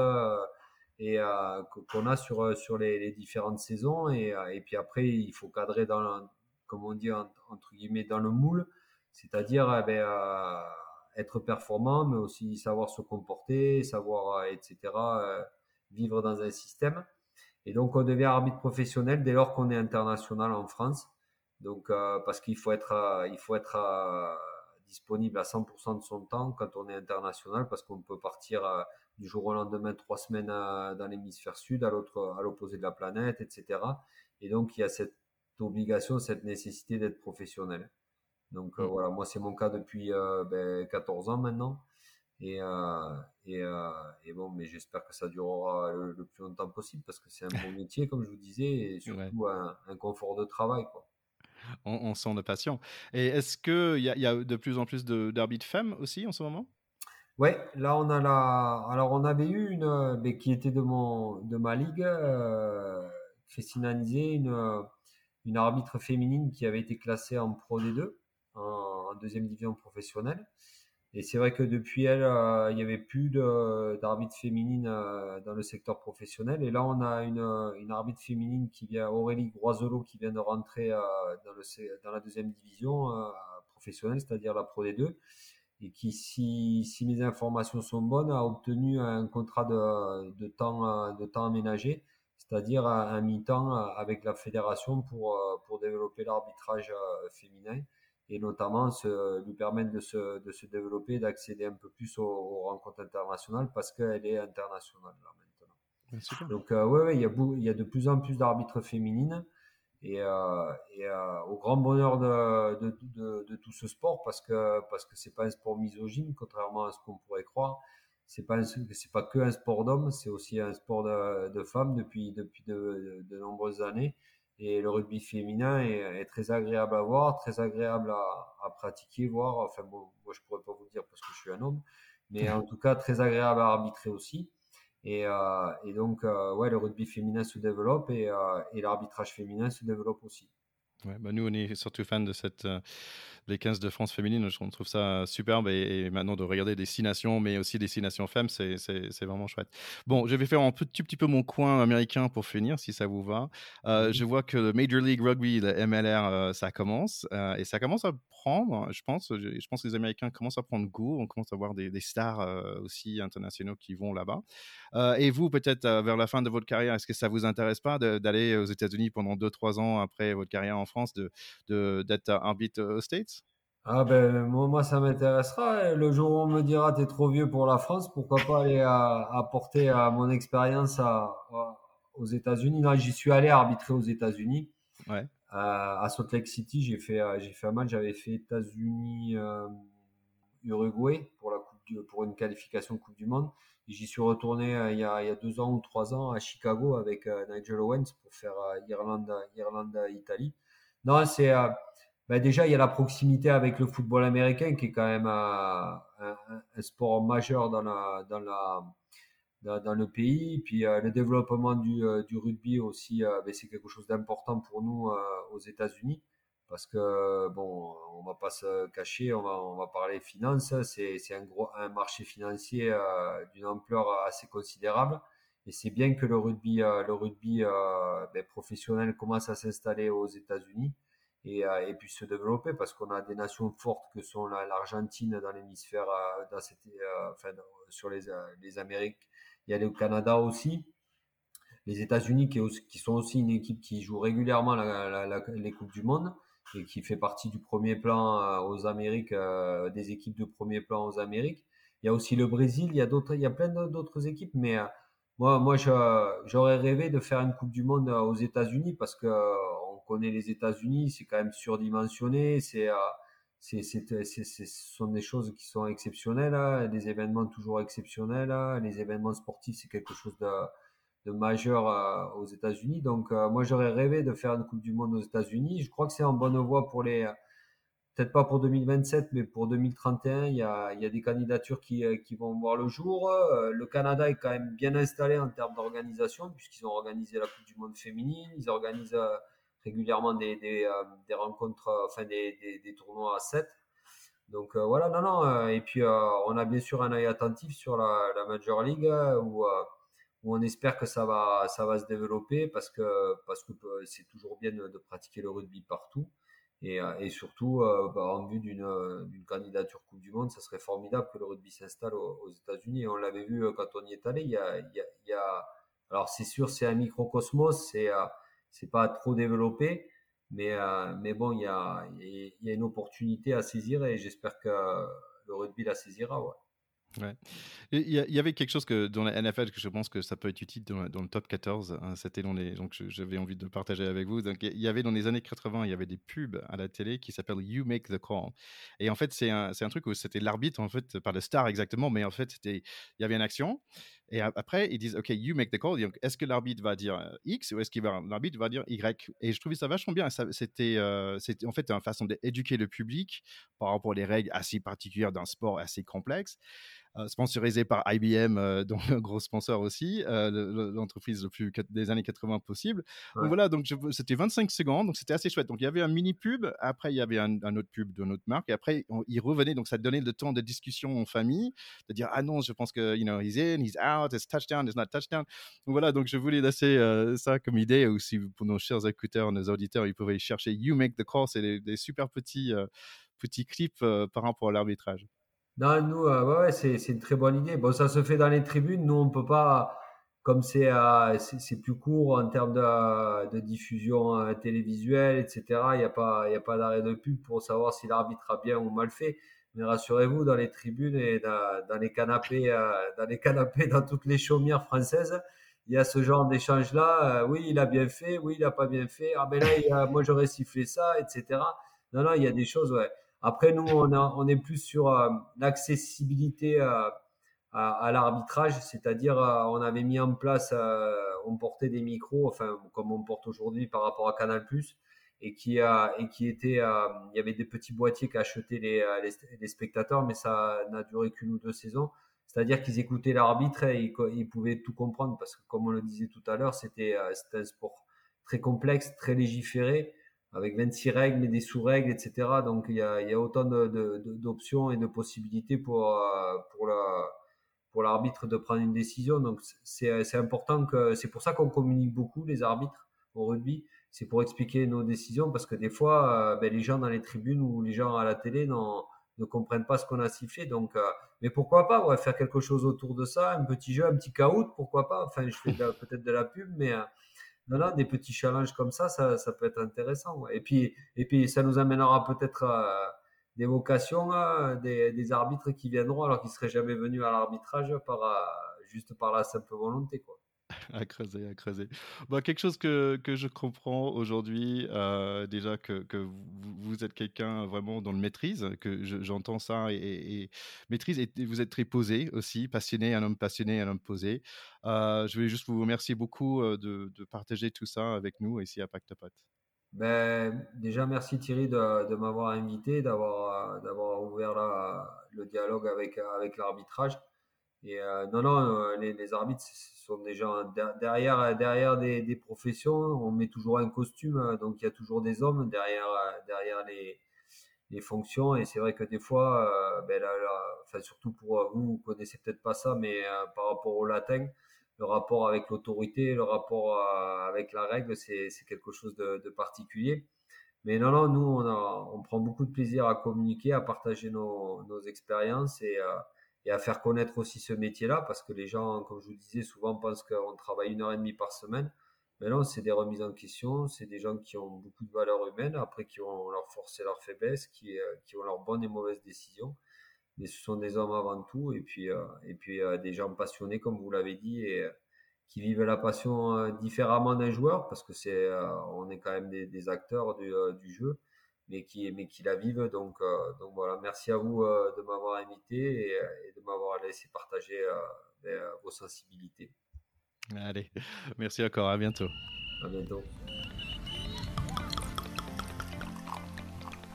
euh, qu'on a sur, euh, sur les, différentes saisons. Et, euh, et, puis après, il faut cadrer dans, comme on dit, entre guillemets, dans le moule, c'est-à-dire eh ben, être performant, mais aussi savoir se comporter, savoir, etc., vivre dans un système. Et donc, on devient arbitre professionnel dès lors qu'on est international en France. Donc, parce qu'il faut être, il faut être disponible à 100% de son temps quand on est international, parce qu'on peut partir du jour au lendemain, trois semaines dans l'hémisphère sud, à l'autre, à l'opposé de la planète, etc. Et donc, il y a cette obligation, cette nécessité d'être professionnel. Donc euh, mm. voilà, moi c'est mon cas depuis euh, ben, 14 ans maintenant. Et, euh, et, et, bon, mais j'espère que ça durera le, plus longtemps possible parce que c'est un bon métier, comme je vous disais, et surtout un, confort de travail. Quoi. On, sent de passion. Et est-ce qu'il y, y, a de plus en plus d'arbitres femmes aussi en ce moment? Ouais, là on a la. Alors on avait eu une, euh, mais qui était de mon, de ma ligue, euh, Christine Anizé, une, euh, une arbitre féminine qui avait été classée en Pro D2, en, deuxième division professionnelle. Et c'est vrai que depuis elle, il n'y avait plus d'arbitre féminine dans le secteur professionnel. Et là, on a une, une arbitre féminine qui vient, Aurélie Groiselot, qui vient de rentrer dans, le, dans la deuxième division professionnelle, c'est-à-dire la Pro D2 et qui, si, si, mes informations sont bonnes, a obtenu un contrat de, de temps, de temps aménagé, c'est-à-dire un mi-temps avec la fédération pour, pour développer l'arbitrage féminin et notamment se, lui permettre de se, de se développer, d'accéder un peu plus aux, rencontres internationales parce qu'elle est internationale là maintenant. Donc, oui, ouais, il, y a, il y a de plus en plus d'arbitres féminines et, euh, et euh, au grand bonheur de, de, de, de, tout ce sport parce que parce que c'est pas un sport misogyne contrairement à ce qu'on pourrait croire. C'est pas c'est pas que un sport d'hommes c'est aussi un sport de, femmes depuis depuis de, nombreuses années. Et le rugby féminin est, est, très agréable à voir très agréable à, à pratiquer voir. Enfin bon moi je pourrais pas vous dire parce que je suis un homme mais en tout cas très agréable à arbitrer aussi et, euh, et donc, euh, ouais, le rugby féminin se développe et, euh, et l'arbitrage féminin se développe aussi. Ouais, bah nous, on est surtout fans de cette, les 15 de France féminine. Je trouve ça superbe et, maintenant de regarder Destination, mais aussi Destination Femmes, c'est vraiment chouette. Bon, je vais faire un petit, petit peu mon coin américain pour finir, si ça vous va. Euh, je vois que le Major League Rugby, le MLR, euh, ça commence et ça commence à prendre, je pense. Je, pense que les Américains commencent à prendre goût. On commence à voir des, stars aussi internationaux qui vont là-bas. et vous, peut-être vers la fin de votre carrière, est-ce que ça vous intéresse pas d'aller aux États-Unis pendant 2-3 ans après votre carrière en France, d'être de, d'être arbitre aux States? Ah ben moi, ça m'intéressera. Le jour où on me dira t'es trop vieux pour la France, pourquoi pas aller apporter à mon expérience à, aux États-Unis. Non, j'y suis allé arbitrer aux États-Unis. Ouais. à Salt Lake City, j'ai fait j'ai fait un match. J'avais fait États-Unis euh, Uruguay pour la coupe pour une qualification Coupe du Monde. J'y suis retourné euh, il, y a, il, y a, deux ans ou trois ans à Chicago avec euh, Nigel Owens pour faire Irlande Irlande Italie. Non, c'est euh, ben déjà il y a la proximité avec le football américain qui est quand même euh, un, sport majeur dans la dans la dans, le pays. Puis euh, le développement du, du rugby aussi, ben c'est quelque chose d'important pour nous aux États-Unis parce que bon, on va pas se cacher, on va, on va parler finances. C'est, un gros un marché financier d'une ampleur assez considérable. Et c'est bien que le rugby, euh, le rugby euh, ben, professionnel commence à s'installer aux États-Unis et, euh, et puis se développer parce qu'on a des nations fortes que sont l'Argentine dans l'hémisphère, cette, enfin, sur les, Amériques. Il y a le Canada aussi. Les États-Unis qui, sont aussi une équipe qui joue régulièrement la, la, les Coupes du Monde et qui fait partie du premier plan aux Amériques, des équipes de premier plan aux Amériques. Il y a aussi le Brésil, il y a d'autres, il y a plein d'autres équipes, mais moi, moi j'aurais rêvé de faire une Coupe du Monde euh, aux États-Unis parce que euh, connaît les États-Unis, c'est quand même surdimensionné, c'est euh, c'est, ce sont des choses qui sont exceptionnelles, hein, des événements toujours exceptionnels. Hein. les événements sportifs, c'est quelque chose de, majeur aux États-Unis. Donc, moi, j'aurais rêvé de faire une Coupe du Monde aux États-Unis. Je crois que c'est en bonne voie pour les, peut-être pas pour 2027, mais pour 2031, il y a, y a des candidatures qui, euh, qui, vont voir le jour. Euh, le Canada est quand même bien installé en termes d'organisation, puisqu'ils ont organisé la Coupe du Monde féminine, ils organisent euh, régulièrement des, des, des rencontres, enfin des, des, des, tournois à 7. Donc voilà, non, non. et puis on a bien sûr un œil attentif sur la, la Major League où, où on espère que ça va, ça va se développer parce que parce que c'est toujours bien de, pratiquer le rugby partout. Et, euh, et surtout, euh, bah, en vue euh, d'une candidature Coupe du Monde, ça serait formidable que le rugby s'installe aux, États-Unis. On l'avait vu quand on y est allé. Il y a, il y a, alors c'est sûr, c'est un microcosmos, c'est c'est pas trop développé, mais mais bon, il y a y a une opportunité à saisir et j'espère que le rugby la saisira. Ouais. Il y, avait quelque chose que dans la NFL que je pense que ça peut être utile dans, le top 14. Hein, C'était dans les donc j'avais envie de partager avec vous. Donc il y avait dans les années 80, il y avait des pubs à la télé qui s'appellent You Make the Call. Et en fait c'est un, un truc où c'était l'arbitre en fait par le star exactement, mais en fait il y avait une action et après, ils disent, OK, you make the call. Est-ce que l'arbitre va dire euh, X ou est-ce que l'arbitre va dire Y? Et je trouvais ça vachement bien. C'était c'était en fait une façon d'éduquer le public par rapport aux règles assez particulières d'un sport assez complexe. Euh, sponsorisé par IBM, euh, donc gros sponsor aussi, euh, l'entreprise le plus des années 80 possible. Donc voilà, donc c'était 25 secondes, donc c'était assez chouette. Donc il y avait un mini pub, après il y avait un, autre pub de notre marque, et après il revenait, donc ça donnait le temps de discussion en famille, de dire ah non, je pense que you know he's in, he's out, it's touchdown, it's not touchdown. Donc voilà, donc je voulais laisser ça comme idée aussi pour nos chers écouteurs, nos auditeurs, ils pouvaient chercher You Make the Call, c'est des, super petits petits clips par rapport à l'arbitrage. Non, nous, euh, ouais, c'est, c'est une très bonne idée. Bon, ça se fait dans les tribunes. Nous, on peut pas, comme c'est, euh, c'est, plus court en termes de, diffusion euh, télévisuelle, etc. Il n'y a pas, a pas d'arrêt de pub pour savoir si l'arbitre a bien ou mal fait. Mais rassurez-vous, dans les tribunes et dans, les canapés, dans les canapés, dans toutes les chaumières françaises, il y a ce genre d'échange-là. oui, il a bien fait. Oui, il a pas bien fait. Ah ben là, moi, j'aurais sifflé ça, etc. Non, non, il y a des choses, ouais. Après, nous, on, est plus sur euh, l'accessibilité euh, à, l'arbitrage, c'est-à-dire euh, on avait mis en place, on portait des micros, enfin comme on porte aujourd'hui par rapport à Canal+, et qui et qui était, il y avait des petits boîtiers qu'achetaient les, spectateurs, mais ça n'a duré qu'une ou deux saisons. C'est-à-dire qu'ils écoutaient l'arbitre et ils, pouvaient tout comprendre parce que comme on le disait tout à l'heure, c'était un sport très complexe, très légiféré avec 26 règles, mais des sous-règles, etc. Donc il y a, autant d'options et de possibilités pour, euh, pour la pour l'arbitre de prendre une décision. Donc c'est important que c'est pour ça qu'on communique beaucoup les arbitres au rugby. C'est pour expliquer nos décisions parce que des fois, euh, ben, les gens dans les tribunes ou les gens à la télé ne comprennent pas ce qu'on a sifflé. Donc, euh, mais pourquoi pas faire quelque chose autour de ça, un petit jeu, un petit caout, pourquoi pas. Enfin, je fais peut-être de la pub, mais non, des petits challenges comme ça, ça, ça peut être intéressant. Et puis, et puis, ça nous amènera peut-être euh, des vocations, euh, des, arbitres qui viendront alors qu'ils seraient jamais venus à l'arbitrage par euh, juste par la simple volonté. à creuser, à creuser. Bah, quelque chose que, que je comprends aujourd'hui, euh, déjà que, que vous, êtes quelqu'un vraiment dans le maîtrise, que j'entends ça et, maîtrise, et vous êtes très posé aussi, passionné, un homme passionné, un homme posé. Euh, je voulais juste vous remercier beaucoup euh, de, de, partager tout ça avec nous ici à Pacte Pot. Ben, déjà, merci Thierry de, de m'avoir invité, d'avoir ouvert la, le dialogue avec, avec l'arbitrage. Et euh, non, non, euh, les, arbitres sont gens derrière, derrière des, professions. On met toujours un costume, euh, donc il y a toujours des hommes derrière, derrière les, les fonctions. Et c'est vrai que des fois, ben là, enfin, surtout pour vous, vous connaissez peut-être pas ça, mais par rapport au latin, le rapport avec l'autorité, le rapport avec la règle, c'est quelque chose de, de, particulier. Mais non, non, nous, on, a, on prend beaucoup de plaisir à communiquer, à partager nos, nos expériences et et à faire connaître aussi ce métier-là, parce que les gens, comme je vous disais, souvent pensent qu'on travaille une heure et demie par semaine. Mais non, c'est des remises en question, c'est des gens qui ont beaucoup de valeurs humaines, après qui ont leur force et leur faiblesse, qui, euh, qui ont leurs bonnes et mauvaises décisions. Mais ce sont des hommes avant tout, et puis, euh, et puis euh, des gens passionnés, comme vous l'avez dit, et qui vivent la passion différemment d'un joueur, parce que c'est, on est quand même des, des acteurs du, du jeu mais qui, mais qui la vivent. Donc, euh, donc voilà, merci à vous euh, de m'avoir invité et, et, de m'avoir laissé partager euh, ben, vos sensibilités. Allez, merci encore, à bientôt. À bientôt.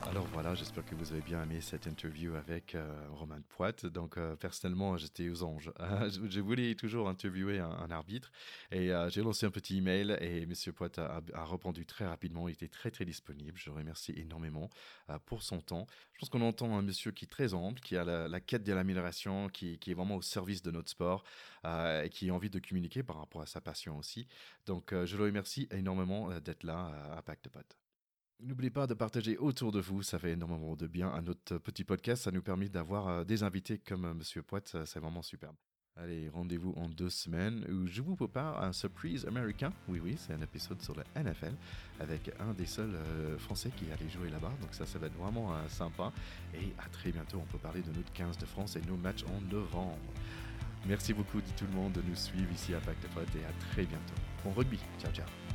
Alors voilà, j'espère que vous avez bien aimé cette interview avec euh, Romain Poit. Donc euh, personnellement, j'étais aux anges. je voulais toujours interviewer un, arbitre et euh, j'ai lancé un petit email et Monsieur Poit a, répondu très rapidement. Il était très très disponible. Je remercie énormément euh, pour son temps. Je pense qu'on entend un monsieur qui est très humble, qui a la, quête de l'amélioration, qui, est vraiment au service de notre sport et qui a envie de communiquer par rapport à sa passion aussi. Donc je le remercie énormément d'être là à Pacte Pot. N'oubliez pas de partager autour de vous, ça fait énormément de bien à notre petit podcast. Ça nous permet d'avoir euh, des invités comme euh, Monsieur Poit, c'est vraiment superbe. Allez, rendez-vous en deux semaines où je vous prépare un surprise américain. Oui, oui, c'est un épisode sur la NFL avec un des seuls euh, Français qui allait jouer là-bas. Donc ça, ça va être vraiment sympa. Et à très bientôt, on peut parler de notre 15 de France et nos matchs en novembre. Merci beaucoup, dit tout le monde, de nous suivre ici à Pacte et à très bientôt. Bon rugby. Ciao, ciao.